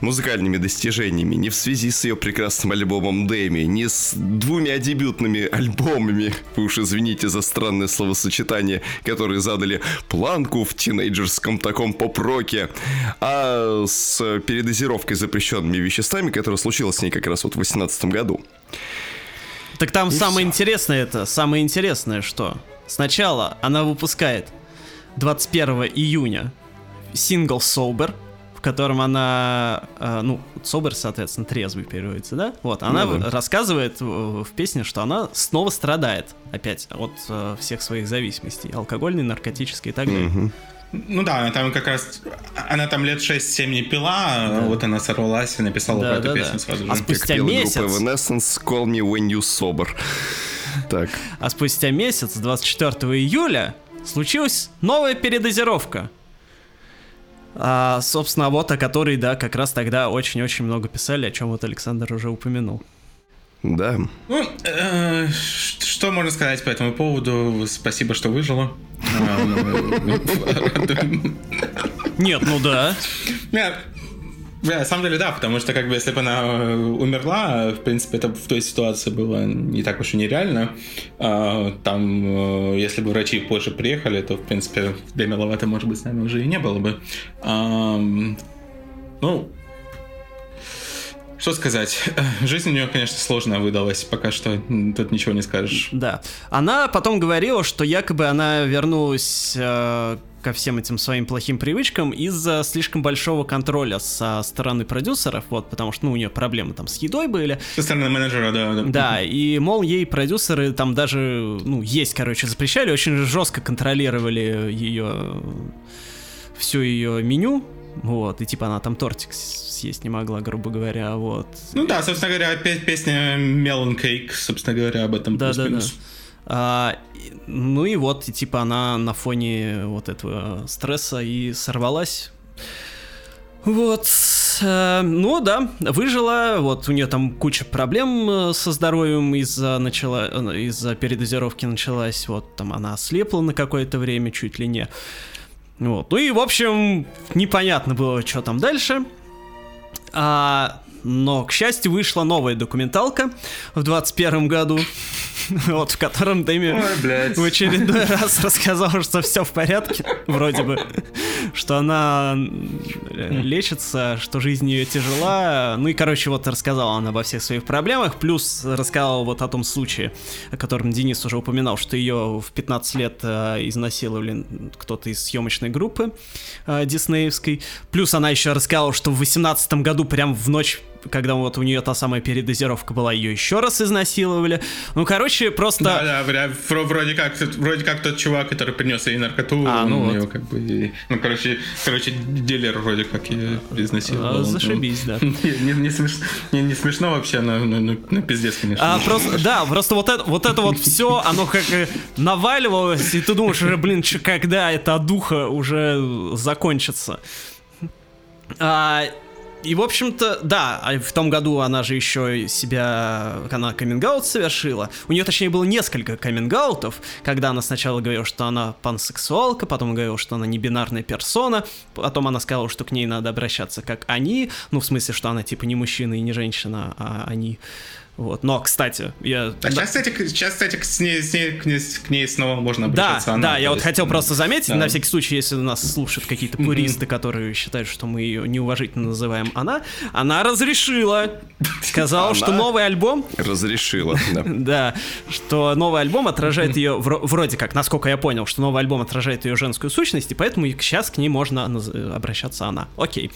музыкальными достижениями, не в связи с ее прекрасным альбомом Дэми, не с двумя дебютными альбомами, вы уж извините за странное словосочетание, которые задали планку в тинейджерском таком поп-роке, а с передозировкой запрещенными веществами, которая случилась с ней как раз вот в 2018 году. Так там И самое всё. интересное это, самое интересное что? Сначала она выпускает 21 июня сингл Sober, в котором она, э, ну, Sober, соответственно, трезвый переводится, да? Вот, она Ну да. рассказывает в, в песне, что она снова страдает опять от э, всех своих зависимостей, алкогольной, наркотической и так далее. Мгм. Ну да, она там как раз... Она там лет 6-7 не пила, а вот она сорвалась и написала Да, про эту да, песню да. сразу же. А Как спустя пела месяц... Evanescence Call Me When You Sober. Так. А спустя месяц, 24 июля, случилась новая передозировка. А, собственно, вот о которой, да, как раз тогда очень-очень много писали, о чем вот Александр уже упомянул. Да. Ну, э, что можно сказать по этому поводу? Спасибо, что выжила. А, ну, Нет, ну да. Нет, бля, на самом деле, да, потому что, как бы, если бы она э, умерла, в принципе, это в той ситуации было не так уж и нереально. А, Там, э, если бы врачи позже приехали, то, в принципе, Деми Ловато, может быть, с нами уже и не было бы. Ну, что сказать? Жизнь у нее, конечно, сложная выдалась. Пока что тут ничего не скажешь. Да. Она потом говорила, что якобы она вернулась э, ко всем этим своим плохим привычкам из-за слишком большого контроля со стороны продюсеров, вот, потому что, ну, у нее проблемы там с едой были, Со стороны менеджера, да. да. Да, и, мол, ей продюсеры там даже, ну, есть, короче, запрещали, очень жестко контролировали ее, все ее меню, вот, и типа она там тортик съесть не могла, грубо говоря, вот. Ну да, собственно говоря, песня Melon Cake, собственно говоря, об этом да, да, да. А, ну и вот, и, типа она на фоне вот этого стресса и сорвалась. Вот, э, ну да, выжила, вот у нее там куча проблем э, со здоровьем из-за начала, э, из-за передозировки началась, вот там она ослепла на какое-то время, чуть ли не. Вот, ну и в общем непонятно было, что там дальше. А, но, к счастью, вышла новая документалка в 21 году, вот, в котором Дэми Ой, в очередной раз рассказал, что все в порядке, вроде бы, что она лечится, что жизнь ее тяжела, ну и, короче, вот рассказала она обо всех своих проблемах, плюс рассказала вот о том случае, о котором Денис уже упоминал, что ее в 15 лет э, изнасиловали кто-то из съемочной группы э, диснеевской, плюс она еще рассказала, что в 18 году прям в ночь когда вот у нее та самая передозировка была, ее еще раз изнасиловали. Ну, короче, просто... Да, да, вроде как, вроде как тот чувак, который принес ей наркоту, а, ну, вот. нее как бы... Ну, короче, короче, дилер вроде как ее изнасиловал. А, зашибись, да. Не, не, смеш... не, не смешно вообще, но, но, но, но пиздец, конечно. А, просто, да, просто вот это вот, это вот все, оно как наваливалось, и ты думаешь уже, блин, когда это духа уже закончится. А, и, в общем-то, да, а в том году она же еще себя, она каминг совершила. У нее, точнее, было несколько каминг когда она сначала говорила, что она пансексуалка, потом говорила, что она не бинарная персона, потом она сказала, что к ней надо обращаться как они, ну, в смысле, что она типа не мужчина и не женщина, а они. Вот. Но, кстати, я... А сейчас, кстати, сейчас, кстати с ней, с ней, к, ней, к ней снова можно обращаться. Да, она, да, я вот хотел просто заметить, да. на всякий случай, если нас слушают какие-то пуристы, mm-hmm. которые считают, что мы ее неуважительно называем она, она разрешила. Сказала, что новый альбом... Разрешила, да. Да, что новый альбом отражает ее, вроде как, насколько я понял, что новый альбом отражает ее женскую сущность, и поэтому сейчас к ней можно обращаться она. Окей.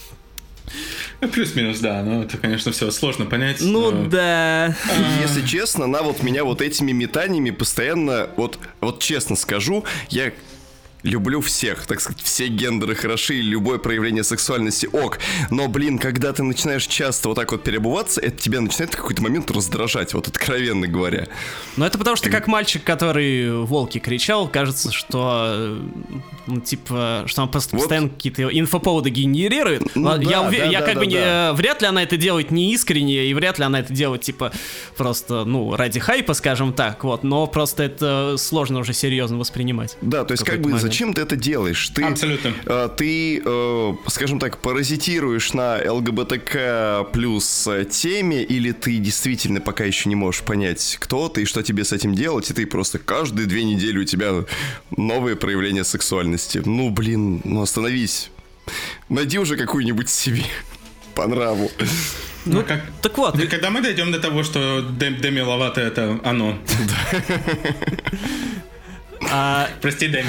Ну, плюс-минус, да. Ну, это, конечно, все сложно понять. Ну, но... да. Если честно, она вот меня вот этими метаниями постоянно... Вот, вот честно скажу, я люблю всех, так сказать, все гендеры хороши, любое проявление сексуальности ок. Но, блин, когда ты начинаешь часто вот так вот перебываться, это тебя начинает в какой-то момент раздражать, вот откровенно говоря. Ну, это потому что как мальчик, который волки кричал, кажется, что, ну, типа, что он просто вот. постоянно какие-то инфоповоды генерирует. Ну, я да, увер... да, я да, как да, бы да. не... Вряд ли она это делает не искренне, и вряд ли она это делает, типа, просто, ну, ради хайпа, скажем так, вот. Но просто это сложно уже серьезно воспринимать. Да, то есть как бы момент зачем ты это делаешь? Ты, Абсолютно. Э, ты, э, скажем так, паразитируешь на ЛГБТК плюс теме, или ты действительно пока еще не можешь понять, кто ты и что тебе с этим делать, и ты просто каждые две недели у тебя новые проявления сексуальности. Ну, блин, ну остановись. Найди уже какую-нибудь себе по нраву. Ну, ну, как, так вот. Когда мы дойдем до того, что Деми Ловато это оно. А... Прости, Дэми.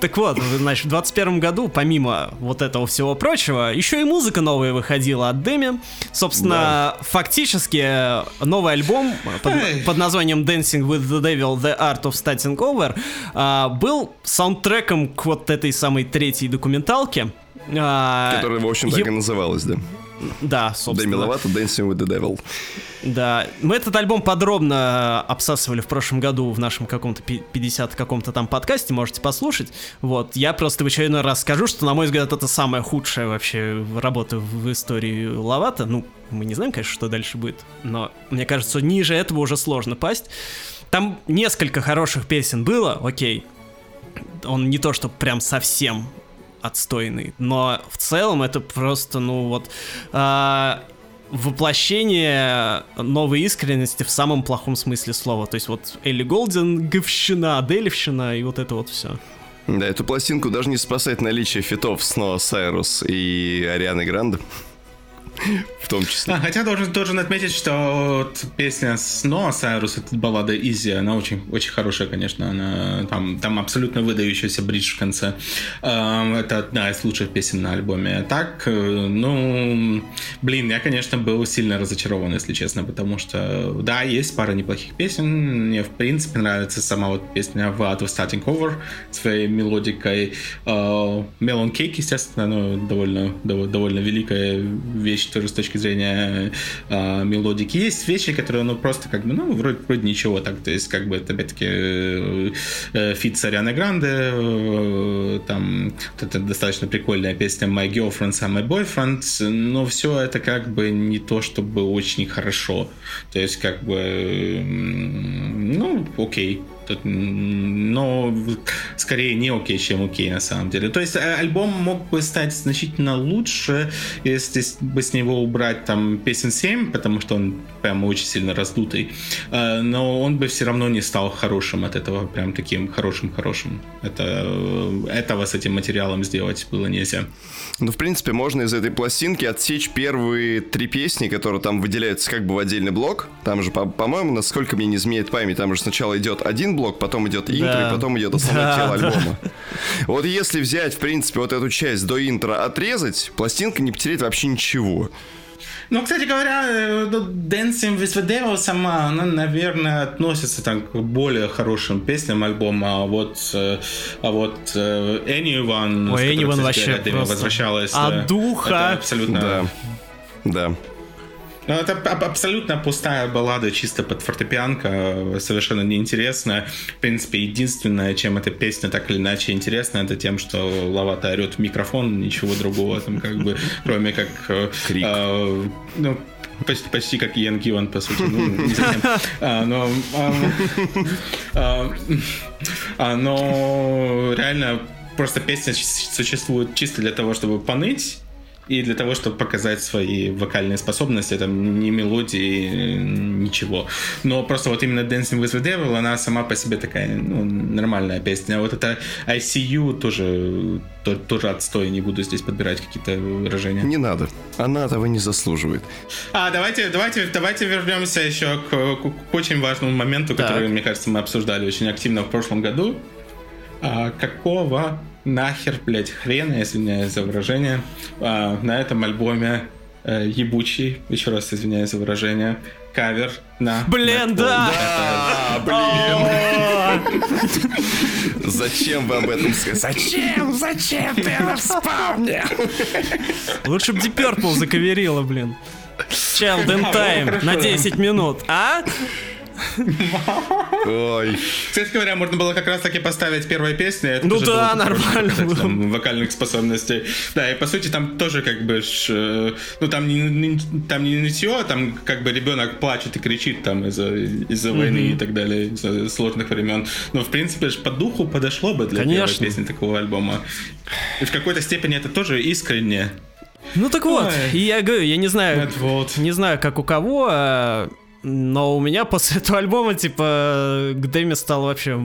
Так вот, значит, в 21 году, помимо вот этого всего прочего, еще и музыка новая выходила от Дэми. Собственно, да. фактически новый альбом под, под названием Dancing with the Devil, The Art of Starting Over а, был саундтреком к вот этой самой третьей документалке. А, Которая, в общем, так е... и называлась, да? Да, собственно. Дэми Ловато, Dancing with the Devil. Да, мы этот альбом подробно обсасывали в прошлом году в нашем каком-то 50 каком-то там подкасте, можете послушать. Вот, я просто в очередной раз скажу, что, на мой взгляд, это самая худшая вообще работа в истории Ловато. Ну, мы не знаем, конечно, что дальше будет, но мне кажется, ниже этого уже сложно пасть. Там несколько хороших песен было, окей. Он не то, что прям совсем отстойный. Но в целом это просто, ну вот, э, воплощение новой искренности в самом плохом смысле слова. То есть вот Элли Голден, Говщина, Аделевщина и вот это вот все. Да, эту пластинку даже не спасает наличие фитов с Ноа Сайрус и Арианы Гранде. в том числе. А, хотя должен, должен отметить, что вот песня с Ноа Сайрус, это баллада Изи, она очень, очень хорошая, конечно. Она, там, там абсолютно выдающийся бридж в конце. А, это одна из лучших песен на альбоме. Так, э, ну, блин, я, конечно, был сильно разочарован, если честно, потому что, да, есть пара неплохих песен. Мне, в принципе, нравится сама вот песня в of Starting Over своей мелодикой. Э, Melon Cake, естественно, довольно, довольно, довольно великая вещь тоже с точки зрения э, мелодики. Есть вещи, которые, ну, просто как бы, ну, вроде, вроде ничего так. То есть, как бы, это, опять-таки, э, фит с Арианой Гранде, э, там, вот это достаточно прикольная песня My Girlfriend, My Boyfriend, но все это как бы не то, чтобы очень хорошо. То есть, как бы, ну, окей. Но скорее не окей, чем окей на самом деле. То есть э, альбом мог бы стать значительно лучше, если бы с него убрать там песен 7, потому что он прям очень сильно раздутый. Э, но он бы все равно не стал хорошим от этого, прям таким хорошим-хорошим. Это, этого с этим материалом сделать было нельзя. Ну, в принципе, можно из этой пластинки отсечь первые три песни, которые там выделяются как бы в отдельный блок. Там же, по-моему, насколько мне не изменяет память, там же сначала идет один блок, потом идет интро, да. и потом идет основное да, тело альбома. Вот если взять, в принципе, вот эту часть до интро отрезать, пластинка не потеряет вообще ничего. Ну, кстати говоря, э, Dancing with the Devil сама, она, наверное, относится там, к более хорошим песням альбома, а вот, э, а вот э, Anyone, Ой, Anyone вообще возвращалась. А духа! абсолютно... Да. Да. Ну, это абсолютно пустая баллада, чисто под фортепианка, совершенно неинтересная. В принципе, единственное, чем эта песня так или иначе интересна, это тем, что Лавата орет в микрофон, ничего другого там как бы, кроме как... Э, Крик. Э, ну, почти, почти как Иэн Гиван, по сути. Ну, не совсем. А, но, а, а, а, но реально просто песня существует чисто для того, чтобы поныть, и для того, чтобы показать свои вокальные способности, там не мелодии, ничего. Но просто вот именно Dancing with the Devil, она сама по себе такая, ну, нормальная песня. А вот это ICU тоже, то, тоже отстой, не буду здесь подбирать какие-то выражения. Не надо, она этого не заслуживает. А, давайте, давайте, давайте вернемся еще к, к, к очень важному моменту, так. который, мне кажется, мы обсуждали очень активно в прошлом году. А, какого нахер, блядь, хрена, извиняюсь за выражение, а, на этом альбоме э, ебучий, еще раз извиняюсь за выражение, кавер на... Блин, да! Да, блин! Зачем вы об этом сказали? Зачем? Зачем ты это вспомнил? Лучше бы Deep Purple закаверила, блин. Child in Time на 10 минут, а? Ой. Кстати говоря, можно было как раз таки поставить первые песни. Это ну да, нормально. Кстати, там, вокальных способностей. Да, и по сути там тоже как бы, ш, э, ну там не, не, там не нытье, а там как бы ребенок плачет и кричит там из-за из войны mm-hmm. и так далее, из-за сложных времен. Но в принципе по духу подошло бы для Конечно. первой песни такого альбома. И в какой-то степени это тоже искренне. Ну так вот, Ой. я говорю, я не знаю, вот. не знаю, как у кого, а но у меня после этого альбома, типа, к Дэми стало вообще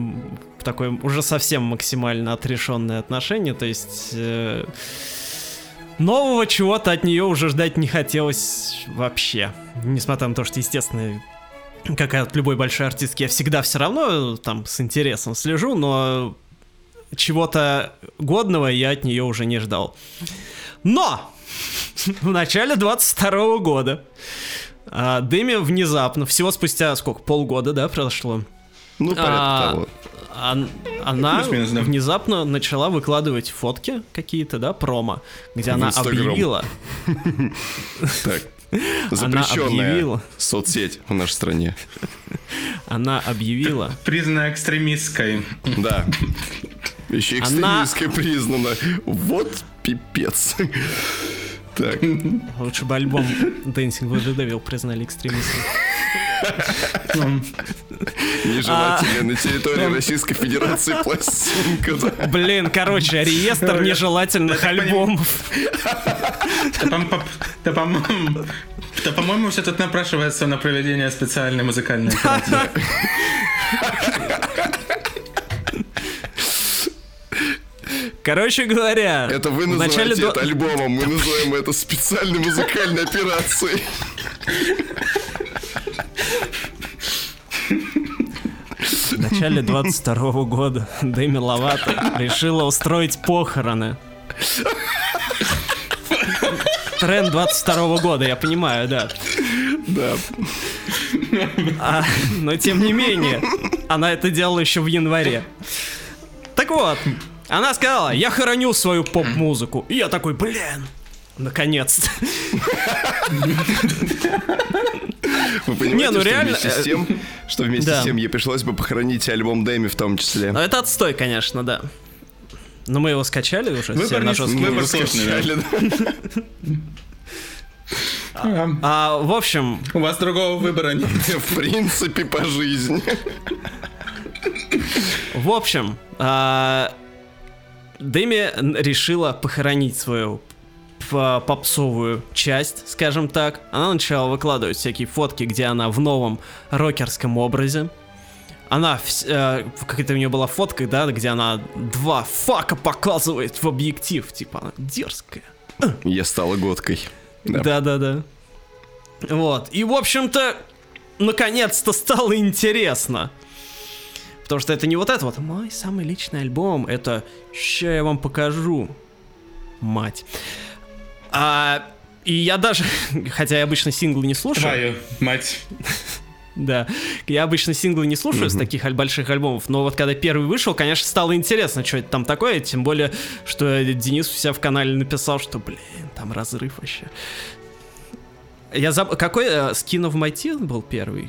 такое уже совсем максимально отрешенное отношение. То есть э, нового чего-то от нее уже ждать не хотелось вообще. Несмотря на то, что, естественно, как от любой большой артистки, я всегда все равно там с интересом слежу, но чего-то годного я от нее уже не ждал. Но в начале 22 года а, Дэми внезапно, всего спустя сколько, полгода, да, прошло? Ну, порядка а, того. А, она да. внезапно начала выкладывать фотки какие-то, да, промо, где она объявила... Так, запрещенная соцсеть в нашей стране. Она объявила... Признана экстремистской. Да. Еще экстремистской признана. Вот пипец. Так. Лучше бы альбом Dancing with the Devil признали экстремистом. Нежелательная на территории Российской Федерации пластинка. Блин, короче, реестр нежелательных альбомов. Да, по-моему, все тут напрашивается на проведение специальной музыкальной Короче говоря, Это вы начале называете до- это альбомом, мы называем это специальной музыкальной операцией. В начале 22 года Дэми Ловато решила устроить похороны. Тренд 22 года, я понимаю, да. Да. А, но тем не менее, она это делала еще в январе. Так вот, она сказала, я хороню свою поп-музыку. И я такой, блин, наконец-то. Вы понимаете, Не, ну что реально, вместе э, с тем, что вместе да. с тем ей пришлось бы похоронить альбом Дэми в том числе. Но это отстой, конечно, да. Но мы его скачали уже Выбор на не- выбор сложный, да. Да. А, в общем, У вас другого выбора нет. В принципе, по жизни. В общем, а, Дэми н- решила похоронить свою попсовую часть, скажем так. Она начала выкладывать всякие фотки, где она в новом рокерском образе. Она, э, какая-то у нее была фотка, да, где она два фака показывает в объектив. Типа она дерзкая. Я стала годкой. Да. Да-да-да. Вот. И, в общем-то, наконец-то стало интересно. Потому что это не вот это вот мой самый личный альбом, это ща я вам покажу, мать. А, и я даже, хотя я обычно синглы не слушаю, Твою мать. да, я обычно синглы не слушаю с таких больших альбомов, но вот когда первый вышел, конечно, стало интересно, что это там такое, тем более, что Денис у себя в канале написал, что, блин, там разрыв вообще. Я забыл, какой э, Skin of My Teeth был первый?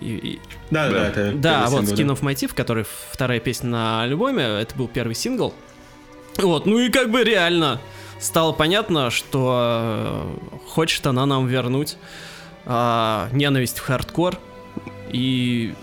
И- и- Да, да, Да. это да, вот сингл, Skin да. of My Teeth, который вторая песня на альбоме, это был первый сингл. Вот, ну и как бы реально стало понятно, что э, хочет она нам вернуть а, ненависть в хардкор и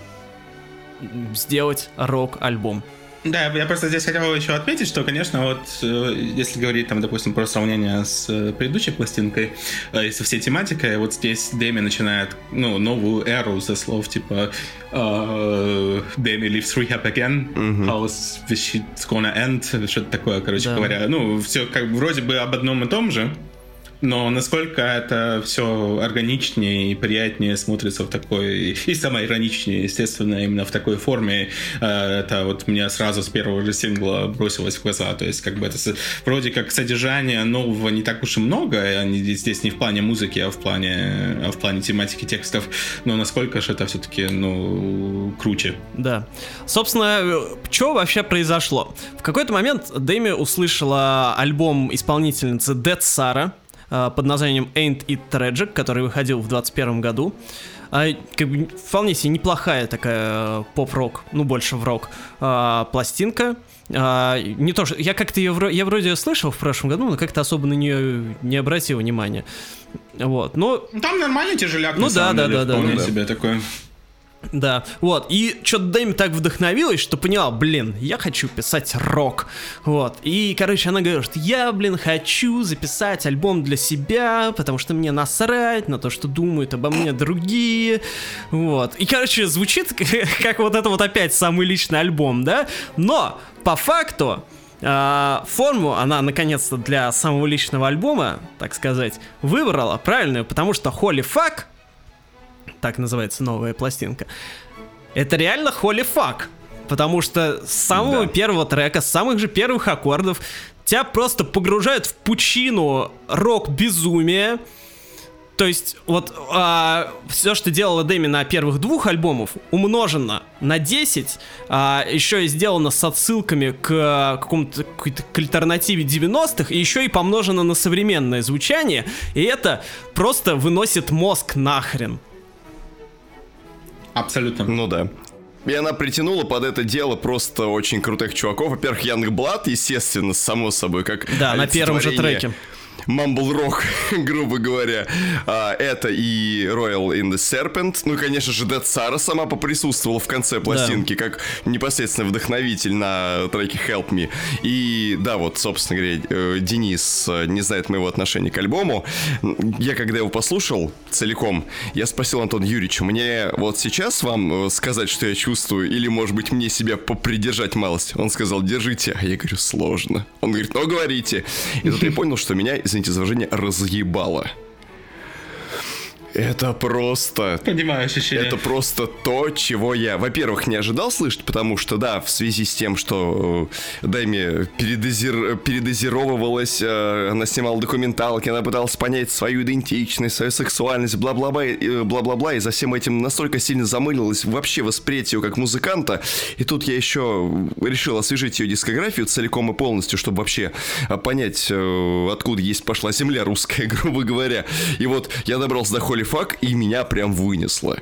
сделать рок-альбом. Да, я просто здесь хотел еще отметить, что, конечно, вот э, если говорить, там, допустим, про сравнение с э, предыдущей пластинкой, э, и со всей тематикой, вот здесь Дэми начинает, ну, новую эру со слов, типа Дэми lives rehab again, how's this shit gonna end, что-то такое, короче Да. говоря. Ну, все как вроде бы об одном и том же, но насколько это все органичнее и приятнее смотрится в такой, и самое ироничнее, естественно, именно в такой форме, э, это вот мне сразу с первого же сингла бросилось в глаза. То есть, как бы это вроде как содержания нового не так уж и много, они здесь не в плане музыки, а в плане, а в плане тематики текстов, но насколько же это все-таки, ну, круче. Да. Собственно, что вообще произошло? В какой-то момент Дэми услышала альбом исполнительницы Dead Сара под названием Ain't It Tragic, который выходил в 21 году. А, как бы вполне себе неплохая такая э, поп-рок, ну больше в рок, а, пластинка. А, не то, что я как-то ее я вроде слышал в прошлом году, но как-то особо на нее не обратил внимания. Вот, но Ну, Там нормальный тяжеляк, Ну на да, самом да, деле, да, да, вполне да. себе такой. Да, вот, и что-то Дэми так вдохновилась, что поняла, блин, я хочу писать рок, вот, и, короче, она говорит, я, блин, хочу записать альбом для себя, потому что мне насрать на то, что думают обо мне другие, вот, и, короче, звучит как, как вот это вот опять самый личный альбом, да, но, по факту, а, форму она наконец-то для самого личного альбома, так сказать, выбрала правильную, потому что Holy Fuck так называется новая пластинка, это реально holy fuck. Потому что с самого Да. первого трека, с самых же первых аккордов, тебя просто погружают в пучину рок-безумия. То есть, вот все, что делала Дэми на первых двух альбомах, умножено на 10, а, еще и сделано с отсылками к а, какому-то к альтернативе 90-х, и еще и помножено на современное звучание, и это просто выносит мозг нахрен. Абсолютно. Ну да. И она притянула под это дело просто очень крутых чуваков. Во-первых, Янг Блад, естественно, само собой, как Да, на первом же треке. Rock, грубо говоря. А, это и Royal in the Serpent. Ну и, конечно же, Dead Sara сама поприсутствовала в конце пластинки, да. как непосредственно вдохновитель на треке Help Me. И да, вот, собственно говоря, э, Денис э, не знает моего отношения к альбому. Я когда его послушал целиком, я спросил Антон Юрьевич, мне вот сейчас вам э, сказать, что я чувствую, или, может быть, мне себя попридержать малость? Он сказал, держите. А я говорю, сложно. Он говорит, ну, говорите. И тут я понял, что меня, из извините за выражение, разъебало. Это просто... Понимаю ощущение. Это просто то, чего я, во-первых, не ожидал слышать, потому что, да, в связи с тем, что э, Дэми передозир... передозировывалась, э, она снимала документалки, она пыталась понять свою идентичность, свою сексуальность, бла-бла-бла, э, бла-бла-бла, и за всем этим настолько сильно замылилась вообще восприятие ее как музыканта, и тут я еще решил освежить ее дискографию целиком и полностью, чтобы вообще э, понять, э, откуда есть пошла земля русская, грубо говоря. И вот я добрался до Холли фак, и меня прям вынесло.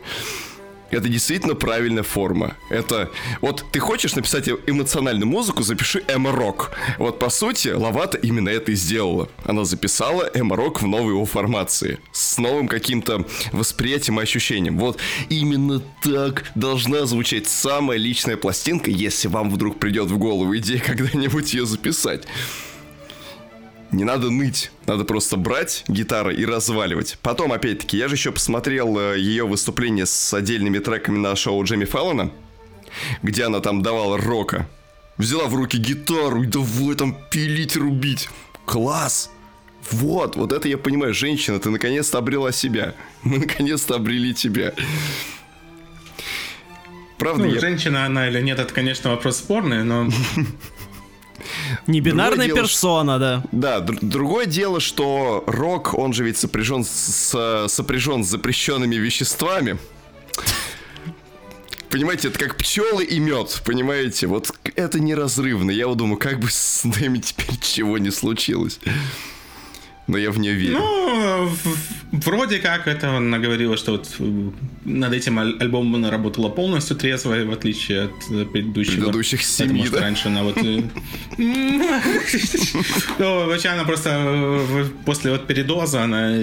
Это действительно правильная форма. Это вот ты хочешь написать эмоциональную музыку, запиши эмо-рок. Вот по сути, Лавата именно это и сделала. Она записала эмо-рок в новой его формации. С новым каким-то восприятием и ощущением. Вот именно так должна звучать самая личная пластинка, если вам вдруг придет в голову идея когда-нибудь ее записать. Не надо ныть, надо просто брать гитары и разваливать. Потом, опять-таки, я же еще посмотрел э, ее выступление с отдельными треками на шоу Джемми Фаллона, где она там давала рока. Взяла в руки гитару и давай там пилить, рубить. Класс! Вот, вот это я понимаю, женщина, ты наконец-то обрела себя. Мы наконец-то обрели тебя. Правда, ну, я... женщина она или нет, это, конечно, вопрос спорный, но Не бинарная дело, персона, да. Да, др- другое дело, что рок, он же ведь сопряжен с, сопряжен с запрещенными веществами. Понимаете, это как пчелы и мед, понимаете? Вот это неразрывно. Я вот думаю, как бы с нами теперь чего не случилось но я в нее верю. Ну, вроде как это она говорила, что вот э, над этим альбомом она работала полностью трезво, в отличие от э, предыдущих. Предыдущих семи, да? раньше она вот... Э, ну, вообще она просто после вот передоза, она,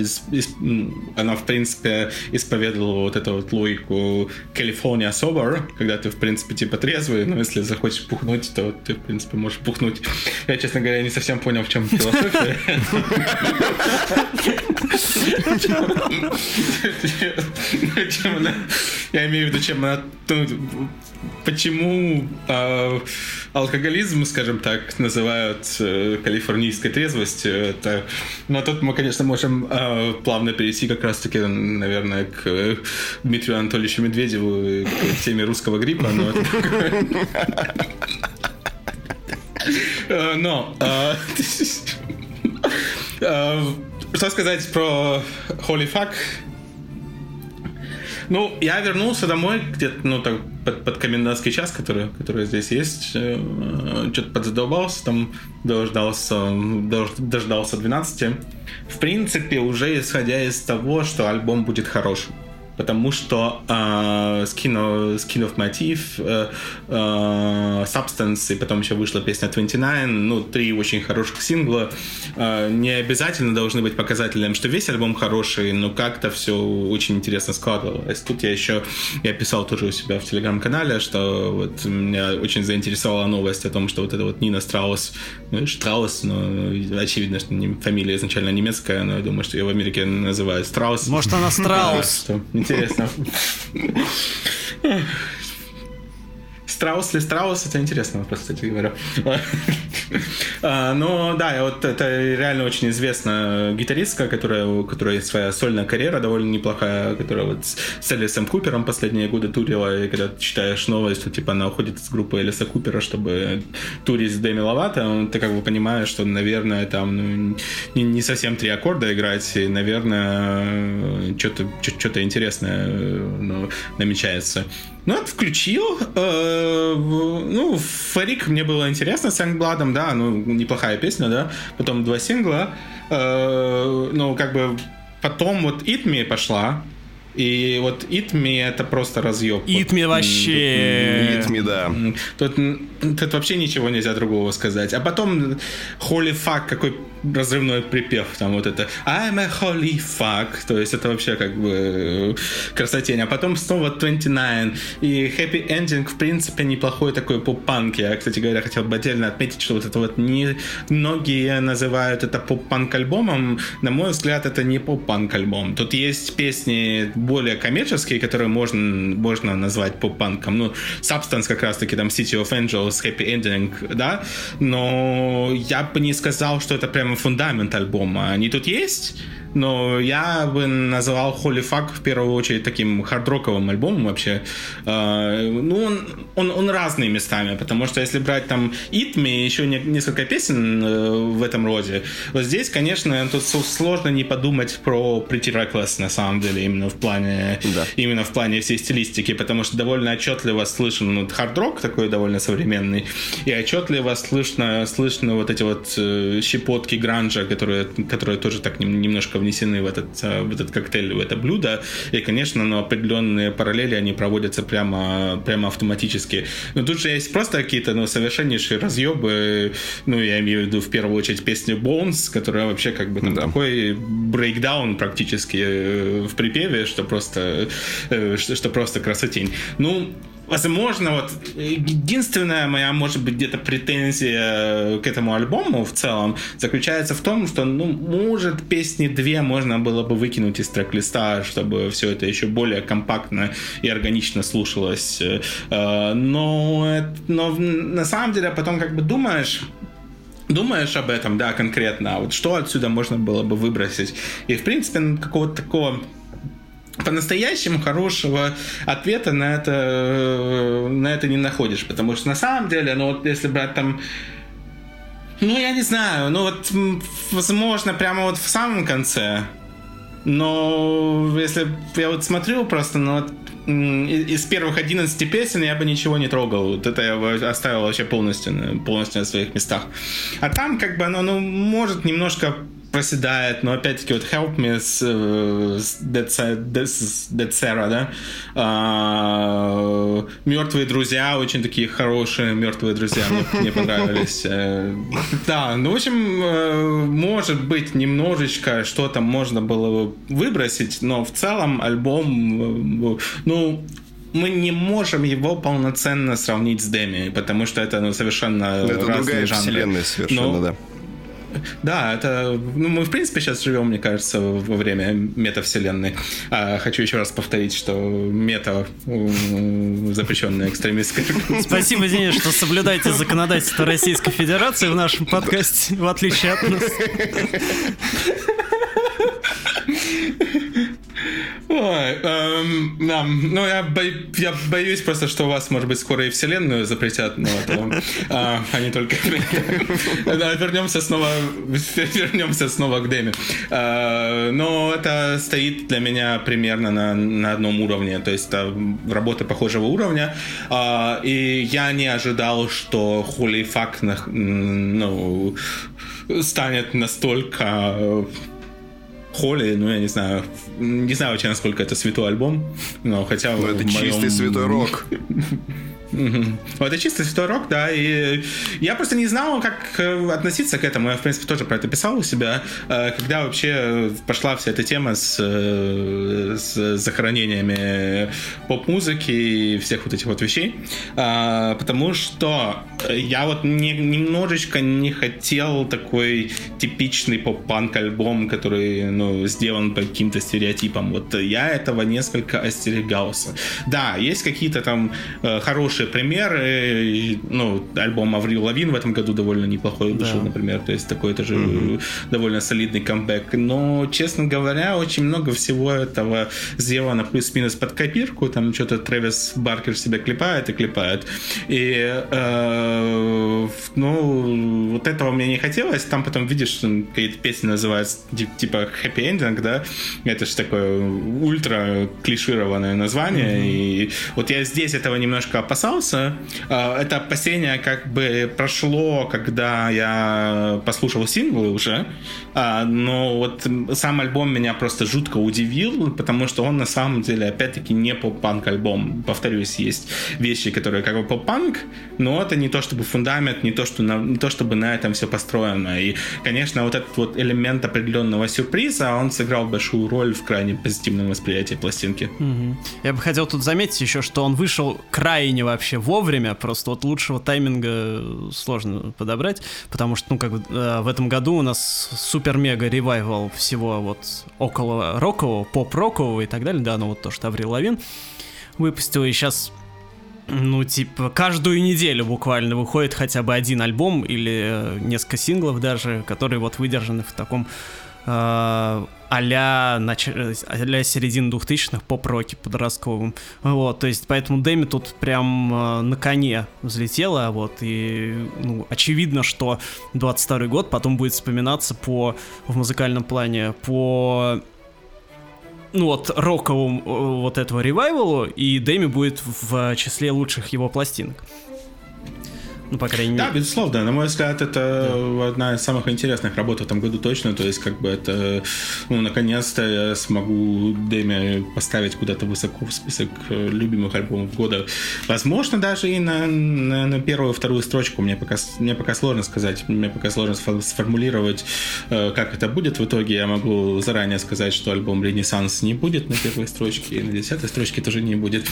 она в принципе исповедовала вот эту вот логику California Sober, когда ты, в принципе, типа трезвый, но если захочешь пухнуть, то ты, в принципе, можешь пухнуть. Я, честно говоря, не совсем понял, в чем философия. Я имею в виду, чем она... Почему э, алкоголизм, скажем так, называют э, калифорнийской трезвостью? Это, но ну, тут мы, конечно, можем э, плавно перейти как раз-таки, наверное, к Дмитрию Анатольевичу Медведеву, к теме русского гриппа. Но это... Но... Что сказать про Holy Fuck? Ну, я вернулся домой где-то, ну, так, под, под комендантский час, который, который здесь есть. Э, что-то подзадолбался, там дождался, дож, дождался 12. В принципе, уже исходя из того, что альбом будет хорошим потому что э, Skin of Motif, э, э, Substance, и потом еще вышла песня 29, ну, три очень хороших сингла, э, не обязательно должны быть показателем, что весь альбом хороший, но как-то все очень интересно складывалось. Тут я еще, я писал тоже у себя в телеграм-канале, что вот меня очень заинтересовала новость о том, что вот эта вот Нита Страус, ну, Штраус, но очевидно, что фамилия изначально немецкая, но я думаю, что ее в Америке называют Страус. Может, она Страус? Интересно. Страус ли Страус, это интересный вопрос, кстати говоря. А, но да, вот это реально очень известная гитаристка, которая, у которой своя сольная карьера довольно неплохая, которая вот с Элисом Купером последние годы турила, и когда ты читаешь новость, что типа она уходит из группы Элиса Купера, чтобы турить с Дэми Ловато, ты как бы понимаешь, что, наверное, там ну, не, не совсем три аккорда играть, и, наверное, что-то что-то интересное ну, намечается. Ну, вот включил. Э, ну, Фарик мне было интересно с Янгбладом, да, ну, неплохая песня, да. Потом два сингла. Э, ну, как бы потом вот Me пошла. И вот Me это просто разъеб. Eat Me вообще. Me, да. Тут, тут вообще ничего нельзя другого сказать. А потом Holy Fuck, какой разрывной припев, там вот это I'm a holy fuck, то есть это вообще как бы красотень. А потом снова 29 и Happy Ending, в принципе, неплохой такой поп-панк. Я, кстати говоря, хотел бы отдельно отметить, что вот это вот не многие называют это поп-панк альбомом. На мой взгляд, это не поп-панк альбом. Тут есть песни более коммерческие, которые можно, можно назвать поп-панком. Ну, Substance как раз-таки, там City of Angels, Happy Ending, да, но я бы не сказал, что это прямо фундамент альбома. Они тут есть, но я бы назвал Holy Fuck в первую очередь таким хардроковым альбомом вообще. А, ну, он, он, он разный местами, потому что если брать там It Me, еще не, несколько песен э, в этом роде, вот здесь, конечно, тут сложно не подумать про Pretty Reckless на самом деле, именно в плане, да. именно в плане всей стилистики, потому что довольно отчетливо слышен ну, хард-рок такой довольно современный, и отчетливо слышно, слышно вот эти вот э, щепотки гранжа, которые, которые тоже так немножко внесены в этот, э, в этот коктейль, в это блюдо. И, конечно, но определенные параллели, они проводятся прямо, прямо автоматически. Но тут же есть просто какие-то ну, совершеннейшие разъебы. Ну, я имею в виду в первую очередь песню Bones, которая вообще как бы там да. такой брейкдаун практически э, в припеве, что просто, э, что, что просто красотень. Ну, возможно, вот единственная моя, может быть, где-то претензия к этому альбому в целом заключается в том, что, ну, может, песни две можно было бы выкинуть из трек-листа, чтобы все это еще более компактно и органично слушалось. Э, но, но на самом деле потом как бы думаешь, думаешь об этом, да, конкретно, а вот что отсюда можно было бы выбросить. И, в принципе, какого-то такого по-настоящему хорошего ответа на это, э, на это не находишь. Потому что на самом деле, ну вот если брать там ну, я не знаю, ну вот, возможно, прямо вот в самом конце. Но если я вот смотрю просто, ну вот из первых 11 песен я бы ничего не трогал. Вот это я бы оставил вообще полностью, полностью на своих местах. А там как бы оно, ну, может немножко проседает, но опять-таки вот Help Me с, э, с Dead, Sarah, да, а, Мертвые друзья, очень такие хорошие мертвые друзья, мне, мне понравились. Э, да, ну, в общем, э, может быть, немножечко что-то можно было выбросить, но в целом альбом, ну, мы не можем его полноценно сравнить с Деми, потому что это ну, совершенно это разные другая жанры. вселенная совершенно, но, да. Да, это... Ну, мы, в принципе, сейчас живем, мне кажется, во время метавселенной. А, хочу еще раз повторить, что мета запрещенная экстремистская. Спасибо, Денис, что соблюдаете законодательство Российской Федерации в нашем подкасте, в отличие от нас. Ой, эм, да, ну я, бо, я боюсь просто, что у вас, может быть, скоро и вселенную запретят, но это, а, а не только... да, вернемся снова, вернемся снова к Дэми. А, но это стоит для меня примерно на, на одном уровне, то есть это работа похожего уровня, а, и я не ожидал, что Holy Fuck ну, станет настолько Холли, ну я не знаю, не знаю вообще, насколько это святой альбом, но хотя но это моем... чистый святой рок. Вот это чисто святой рок, да, и я просто не знал, как э, относиться к этому. Я, в принципе, тоже про это писал у себя, э, когда вообще пошла вся эта тема с, э, с захоронениями поп-музыки и всех вот этих вот вещей. А, потому что я вот не, немножечко не хотел такой типичный поп-панк альбом, который, ну, сделан по каким-то стереотипам. Вот я этого несколько остерегался. Да, есть какие-то там хорошие хорошие примеры. Ну, альбом Аврил Лавин в этом году довольно неплохой вышел, да. например. То есть такой тоже mm-hmm. довольно солидный камбэк. Но, честно говоря, очень много всего этого сделано плюс-минус под копирку. Там что-то Трэвис Баркер себя клепает и клепает. И, э, ну, вот этого мне не хотелось. Там потом видишь, какие-то песни называются типа Happy Ending, да? Это же такое ультра клишированное название. Mm-hmm. И вот я здесь этого немножко опасался, подписался. Э, это опасение как бы прошло, когда я послушал синглы уже. Э, но вот сам альбом меня просто жутко удивил, потому что он на самом деле, опять-таки, не поп-панк альбом. Повторюсь, есть вещи, которые как бы поп-панк, но это не то чтобы фундамент, не то, что на, не то чтобы на этом все построено. И, конечно, вот этот вот элемент определенного сюрприза, он сыграл большую роль в крайне позитивном восприятии пластинки. Угу. Я бы хотел тут заметить еще, что он вышел крайне вообще вовремя, просто вот лучшего тайминга сложно подобрать, потому что, ну, как бы э, в этом году у нас супер-мега ревайвал всего вот около рокового, поп-рокового и так далее, да, ну вот то, что Аврил Лавин выпустил, и сейчас ну, типа, каждую неделю буквально выходит хотя бы один альбом или э, несколько синглов даже, которые вот выдержаны в таком э, а-ля, нач... а середины 2000-х поп-роке подростковым. Вот, то есть, поэтому Дэми тут прям э, на коне взлетела, вот, и, ну, очевидно, что 22 год потом будет вспоминаться по, в музыкальном плане, по ну вот роковому э, вот этого ревайвалу, и Дэми будет в числе лучших его пластинок. Ну, по крайней мере. Да, безусловно. На мой взгляд, это да. одна из самых интересных работ в этом году точно. То есть, как бы это, ну, наконец-то я смогу Дэми поставить куда-то высоко в список э, любимых альбомов года. Возможно, даже и на, на, на первую, вторую строчку. Мне пока, мне пока сложно сказать. Мне пока сложно сформулировать, э, как это будет в итоге. Я могу заранее сказать, что альбом «Ренессанс» не будет на первой строчке, и на десятой строчке тоже не будет.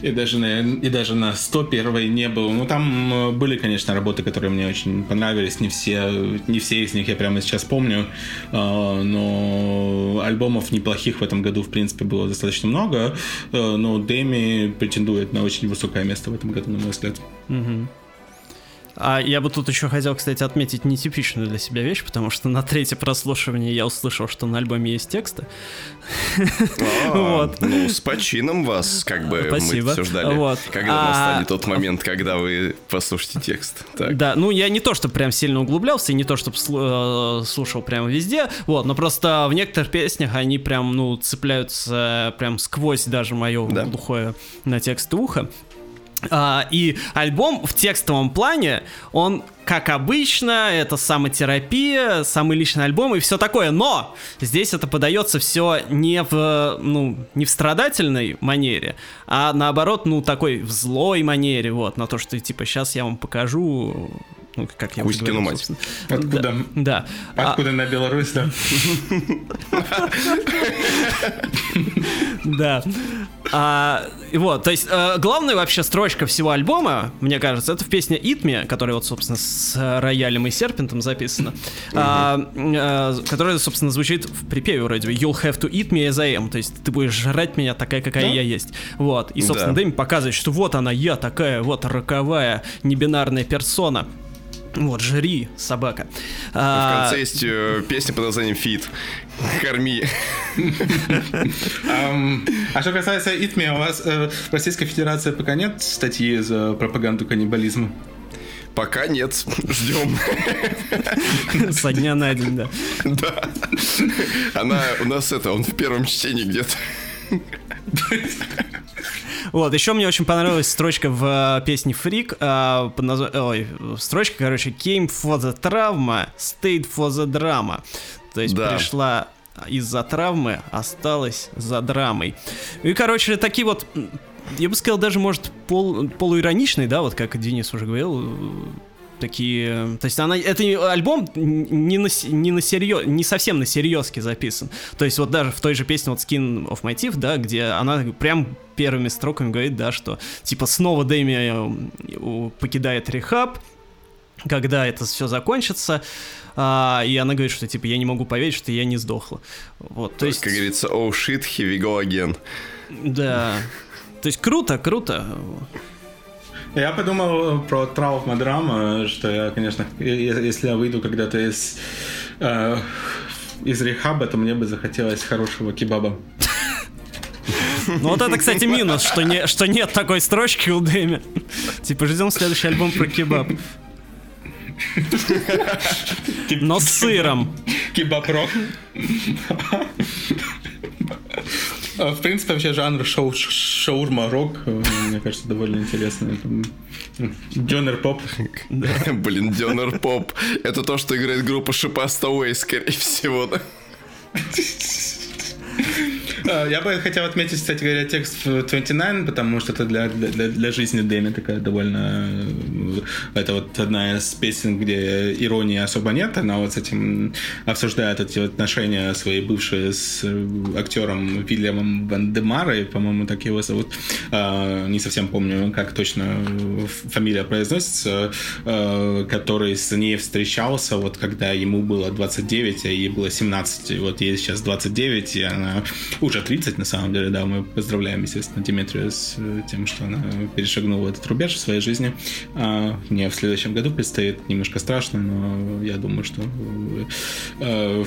И даже на, и даже на 101 не был. Ну, там э, были, конечно, работы, которые мне очень понравились. Не все, не все из них я прямо сейчас помню, а, но альбомов неплохих в этом году, в принципе, было достаточно много. А, но Дэми претендует на очень высокое место в этом году, на мой взгляд. Угу. А я бы тут еще хотел, кстати, отметить нетипичную для себя вещь, потому что на третье прослушивание я услышал, что на альбоме есть тексты. А, вот. Ну, с почином вас, как бы мы все ждали. Когда а... настанет тот момент, когда вы послушаете текст. Да, ну я не то, что прям сильно углублялся, и не то, чтобы э, слушал прямо везде, вот, но просто в некоторых песнях они прям, ну, цепляются прям сквозь даже мое глухое на текст ухо. А, и альбом в текстовом плане, он, как обычно, это самотерапия, самый личный альбом и все такое. Но здесь это подается все не в, ну, не в страдательной манере, а наоборот, ну, такой в злой манере, вот, на то, что, типа, сейчас я вам покажу ну, как я Кузькину мать. Откуда? Да. Откуда а... на Беларусь, да? Да. А, вот, то есть э, главная вообще строчка всего альбома, мне кажется, это в песне «Eat Me», которая вот, собственно, с роялем и серпентом записана, а, а, которая, собственно, звучит в припеве вроде «You'll have to eat me as I am», то есть ты будешь жрать меня такая, какая да? я есть. Вот, и, собственно, да. Дэми показывает, что вот она, я такая, вот роковая, небинарная персона. Вот, жри, собака. В а, конце есть э, песня под названием «Фит». Корми. А что касается ИТМИ, у вас э, в Российской Федерации пока нет статьи за пропаганду каннибализма? Пока нет, ждем. Со дня на день, да. Да. Она у нас это, он в первом чтении где-то. Вот, еще мне очень понравилась строчка в э, песне Freak, э, под. Ой, строчка, короче, came for the trauma, stayed for the drama. То есть да. пришла из-за травмы, осталась за драмой. И, короче, такие вот я бы сказал, даже, может, пол, полуироничный, да, вот как Денис уже говорил, такие... То есть она, это альбом не на, не на серьез, не совсем на серьезке записан. То есть вот даже в той же песне вот Skin of My Teeth, да, где она прям первыми строками говорит, да, что типа снова Дэми э, покидает рехаб, когда это все закончится, а, и она говорит, что типа я не могу поверить, что я не сдохла. Вот, то есть... Как говорится, oh shit, here we go again. Да. То есть круто, круто. Я подумал про травма драма, что я, конечно, если я выйду когда-то из, э, из рехаба, то мне бы захотелось хорошего кебаба. Ну вот это, кстати, минус, что, не, что нет такой строчки у Дэми. Типа, ждем следующий альбом про кебаб. Но с сыром. Кебаб-рок. А, в принципе, вообще жанр шоу, шаурма-рок, э, мне кажется, довольно интересный. Дёнер-поп. Блин, дёнер-поп. Это то, что играет группа Шипаста Уэй, скорее всего, я бы хотел отметить, кстати говоря, текст в 29, потому что это для, для, для жизни Дэми такая довольно... Э, это вот одна из песен, где иронии особо нет. Она вот с этим обсуждает эти отношения свои бывшие с э, актером Вильямом Вандемарой, по-моему, так его зовут. Не совсем помню, как точно фамилия произносится, э, который с ней встречался, вот когда ему было 29, а ей было 17. Вот ей сейчас 29, и она уже уже 30, на самом деле, да, мы поздравляем, естественно, Димитрию с э, тем, что она перешагнула этот рубеж в своей жизни. А мне в следующем году предстоит немножко страшно, но я думаю, что э,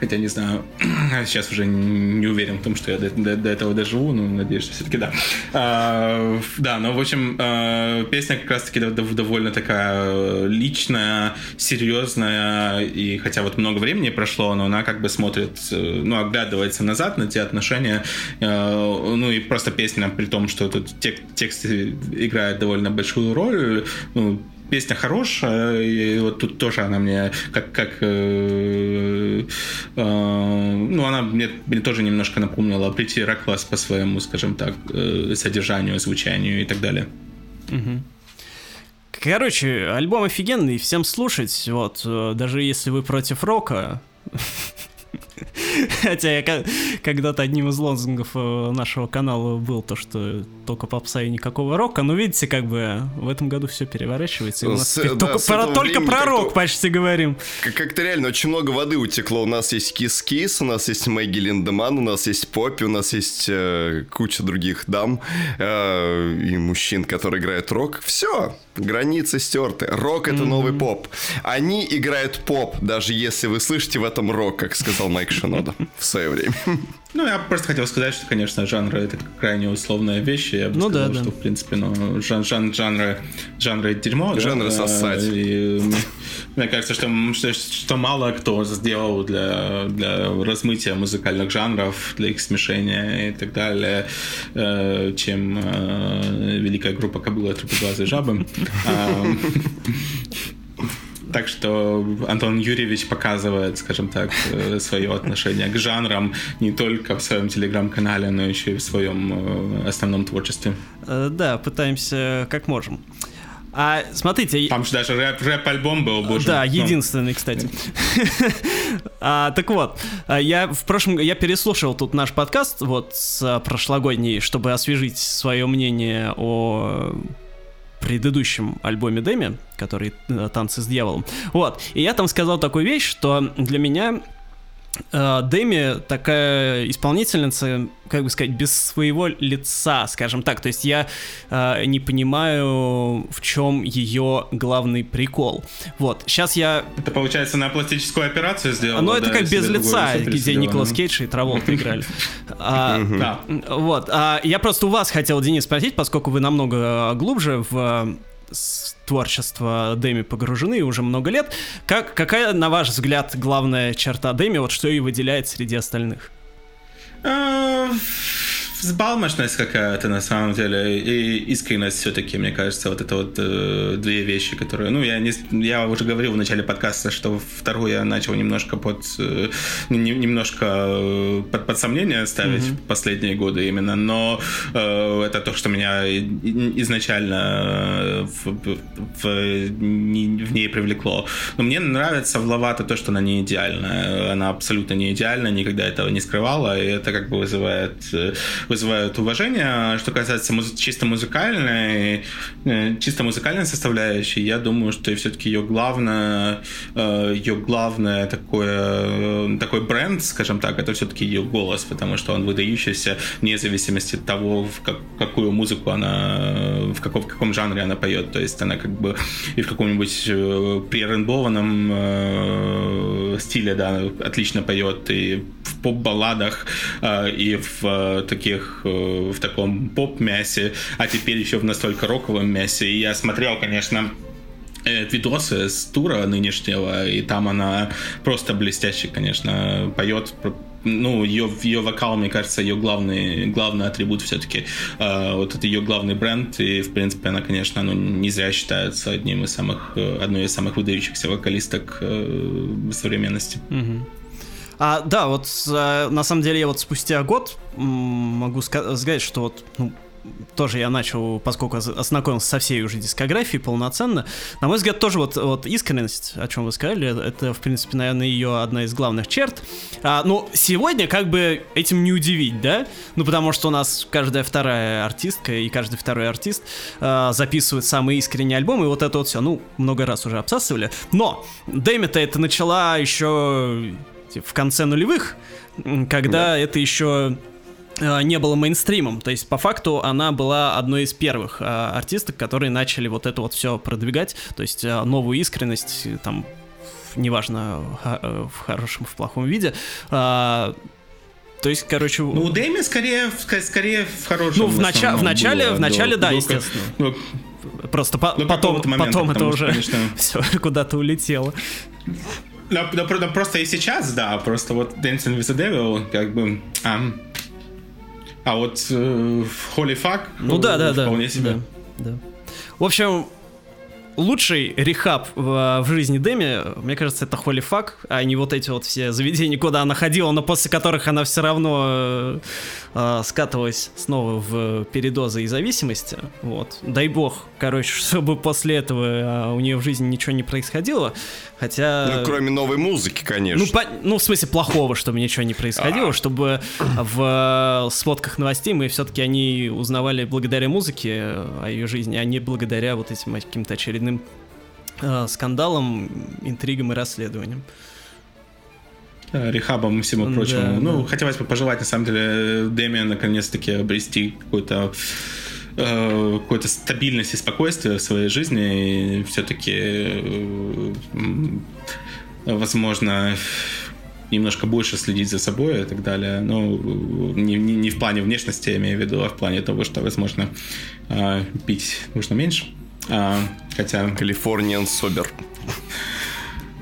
Хотя не знаю, сейчас уже не уверен в том, что я до, до, до этого доживу, но надеюсь, что все-таки да. А, да, но в общем, а, песня как раз-таки довольно такая личная, серьезная, и хотя вот много времени прошло, но она как бы смотрит, ну, оглядывается назад на те отношения, а, ну и просто песня, при том, что тут тек, текст играет довольно большую роль, ну, песня хорошая, и вот тут тоже она мне как, как э, э, ну, она мне, мне тоже немножко напомнила Pretty Reckless по своему, скажем так, э, содержанию, звучанию и так далее. Угу. Короче, альбом офигенный, всем слушать, вот, э, даже если вы против рока, Хотя я когда-то одним из лозунгов э, нашего канала был то, что только попса и никакого рока. Но видите, как бы в этом году все переворачивается. И у нас с, да, только, про, только про рок почти говорим. Как-то реально очень много воды утекло. У нас есть Кис Кис, у нас есть Мэгги Линдеман, у нас есть Поппи, у нас есть э, куча других дам э, и мужчин, которые играют рок. Все, границы стерты. Рок это mm-hmm. новый поп. Они играют поп, даже если вы слышите в этом рок, как сказал Майк Шинода в свое время. Ну, я просто хотел сказать, что, конечно, жанр это крайне условная вещь. Я бы ну, сказал, да, что, да. в принципе, ну, жан жан жанры, жанры дерьмо. Жанры да, сосать. И, мне кажется, что, что, что мало кто сделал для, для размытия музыкальных жанров, для их смешения и так далее, э, чем э, великая группа Кобыла Трупоглазой Жабы. Так что Антон Юрьевич показывает, скажем так, э, свое отношение к жанрам не только в своем телеграм-канале, но еще и в своем э, основном творчестве. Э, да, пытаемся как можем. А смотрите... Там же даже рэп, рэп-альбом был, боже. Да, единственный, кстати. а, так вот, я в прошлом... Я переслушал тут наш подкаст, вот, с прошлогодний, чтобы освежить свое мнение о предыдущем альбоме Дэми, который э, «Танцы с дьяволом». Вот, и я там сказал такую вещь, что для меня Дэми такая исполнительница, как бы сказать, без своего лица, скажем так. То есть я э, не понимаю, в чем ее главный прикол. Вот, сейчас я... Это, получается, на пластическую операцию сделала? Ну, это да, как без лица, где Николас Кейдж и Траволта играли. А, да. Вот, а, я просто у вас хотел, Денис, спросить, поскольку вы намного глубже в творчество Дэми погружены уже много лет. Как, какая, на ваш взгляд, главная черта Дэми, вот что ее выделяет среди остальных? Взбалмошность какая-то на самом деле и искренность все-таки, мне кажется, вот это вот э, две вещи, которые, ну, я, не, я уже говорил в начале подкаста, что вторую я начал немножко под, э, не, немножко э, под, под сомнение ставить mm-hmm. последние годы именно, но э, это то, что меня изначально в, в, в ней привлекло. Но мне нравится в Лавата то, что она не идеальная, она абсолютно не идеальна, никогда этого не скрывала, и это как бы вызывает э, вызывают уважение. Что касается муз- чисто музыкальной, э, чисто музыкальной составляющей, я думаю, что все-таки ее главное, э, ее главное такое, э, такой бренд, скажем так, это все-таки ее голос, потому что он выдающийся вне зависимости от того, в как, какую музыку она, в каком, в каком жанре она поет. То есть она как бы и в каком-нибудь пререндованном стиле, да, отлично поет, и в поп-балладах, и в таких таких, э, в таком поп-мясе, а теперь еще в настолько роковом мясе. И я смотрел, конечно, видосы с тура нынешнего, и там она просто блестяще, конечно, поет ну, ее, ее вокал, мне кажется, ее главный, главный атрибут все-таки. Э, вот это ее главный бренд, и, в принципе, она, конечно, ну, не зря считается одним из самых, э, одной из самых выдающихся вокалисток э, современности. Угу. А, да, вот на самом деле я вот спустя год могу сказать, что вот ну, тоже я начал, поскольку ознакомился со всей уже дискографией полноценно, на мой взгляд, тоже вот, вот искренность, о чем вы сказали, это, в принципе, наверное, ее одна из главных черт. А, ну, сегодня как бы этим не удивить, да? Ну, потому что у нас каждая вторая артистка и каждый второй артист а, записывает самый искренний альбом, и вот это вот все, ну, много раз уже обсасывали. Но Дэми-то это начала еще в конце нулевых, когда да. это еще Э, не было мейнстримом. То есть, по факту, она была одной из первых э, артисток, которые начали вот это вот все продвигать. То есть, э, новую искренность, там, неважно, в хорошем, в плохом виде. то есть, короче... Ну, у Дэми скорее, скорее в хорошем. Ну, в, нача- в начале, было, в начале, до, да, до, естественно. До, Просто по- потом, момента, потом это уже конечно... все куда-то улетело. Но, но, но просто и сейчас, да, просто вот Dancing with the Devil, как бы... Um, а вот э, Holy Fuck ну, да, да, вполне да, себе. Да, да. В общем, лучший рехаб в, в жизни Дэми, мне кажется, это Holy Fuck, а не вот эти вот все заведения, куда она ходила, но после которых она все равно э, э, скатывалась снова в передозы и зависимости. Вот. Дай бог, короче, чтобы после этого э, у нее в жизни ничего не происходило. Хотя... Ну, кроме новой музыки, конечно. Ну, по... ну в смысле, плохого, чтобы ничего не происходило, а. чтобы в сводках новостей мы все-таки они узнавали благодаря музыке о ее жизни, а не благодаря вот этим каким-то очередным э, скандалам, интригам и расследованиям. Рехабом и всему прочему. Да, ну, да. хотелось бы пожелать, на самом деле, Дэмия наконец-таки обрести какой-то Э, какой-то стабильности и спокойствия в своей жизни, и все-таки, э, возможно, немножко больше следить за собой и так далее. Ну, не, не, не в плане внешности, я имею в виду, а в плане того, что, возможно, э, пить нужно меньше. А, хотя... Калифорниан Собер.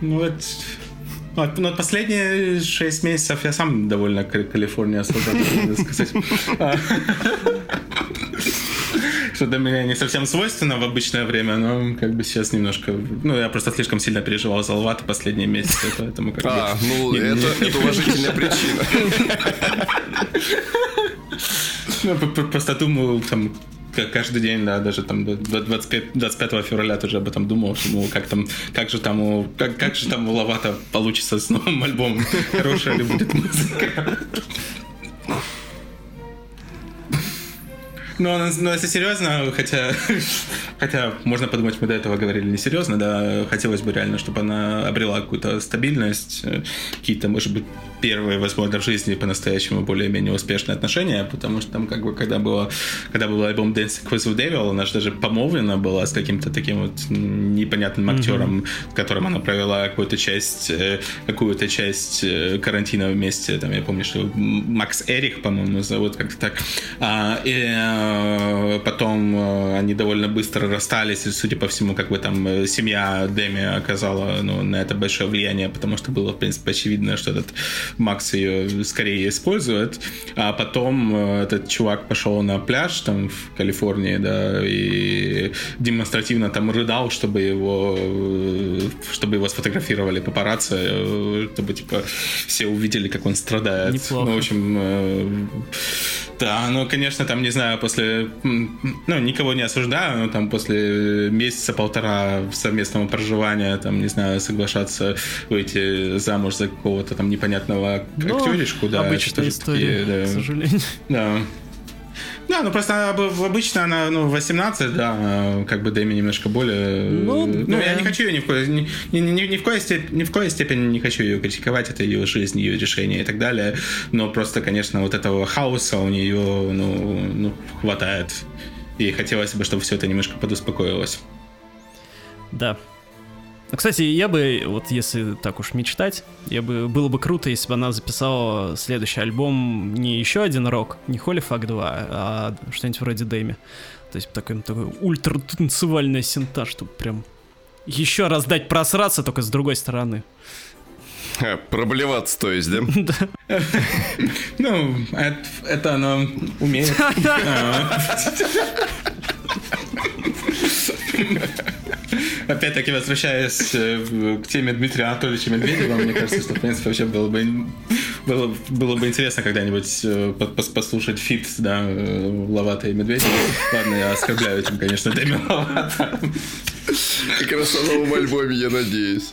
Ну, это... Вот, ну, последние шесть месяцев я сам довольно Калифорния особо, сказать. что для меня не совсем свойственно в обычное время, но как бы сейчас немножко... Ну, я просто слишком сильно переживал за Алвата последние месяцы, поэтому как А, ну, не, это, не... это уважительная причина. Ну, просто думаю, там, каждый день, да, даже там 25, 25 февраля тоже об этом думал, что, ну, как там, как же там у, как, как же там у Лавата получится с новым альбомом, хорошая ли будет музыка. Но, но если серьезно, хотя, хотя можно подумать, мы до этого говорили несерьезно, да, хотелось бы реально, чтобы она обрела какую-то стабильность, э, какие-то, может быть, первые, возможно, в жизни по-настоящему более-менее успешные отношения, потому что там, как бы, когда было, когда был альбом Dancing with the Devil, она же даже помолвлена была с каким-то таким вот непонятным актером, mm-hmm. с которым она провела какую-то часть, э, какую-то часть э, карантина вместе, там, я помню, что Макс Эрих, по-моему, зовут как-то так, а, и потом э, они довольно быстро расстались, и, судя по всему, как бы там э, семья Дэми оказала ну, на это большое влияние, потому что было, в принципе, очевидно, что этот Макс ее скорее использует. А потом этот чувак пошел на пляж там в Калифорнии, да, и демонстративно там рыдал, чтобы его чтобы его сфотографировали папарацци, чтобы типа все увидели, как он страдает. Неплохо. Ну, в общем, да, ну, конечно, там, не знаю, после... Ну, никого не осуждаю, но там после месяца-полтора совместного проживания, там, не знаю, соглашаться выйти замуж за какого-то там непонятного но актеришку, да. Обычная история, да. к сожалению. Да. Да, ну просто обычно она, ну, 18, да, как бы Дэми немножко более... Ну, ну да. я не хочу ее ни в коей, ни, ни, ни, ни, в коей степени, ни в коей степени не хочу ее критиковать, это ее жизнь, ее решение и так далее, но просто, конечно, вот этого хаоса у нее, ну, ну хватает, и хотелось бы, чтобы все это немножко подуспокоилось. Да, кстати, я бы, вот если так уж мечтать, я бы, было бы круто, если бы она записала следующий альбом не еще один рок, не Holy Fuck 2, а что-нибудь вроде Дэми. То есть такой, такой ультра-танцевальная синта, чтобы прям еще раз дать просраться, только с другой стороны. А, Проблеваться, то есть, да? Ну, это, это оно умеет. Опять-таки, возвращаясь э, к теме Дмитрия Анатольевича Медведева, мне кажется, что, в принципе, вообще было бы, было, было бы интересно когда-нибудь э, послушать фит, да, э, Ловата и Медведева. Ладно, я оскорбляю этим, конечно, Деми Ловата. Как раз новом альбоме, я надеюсь.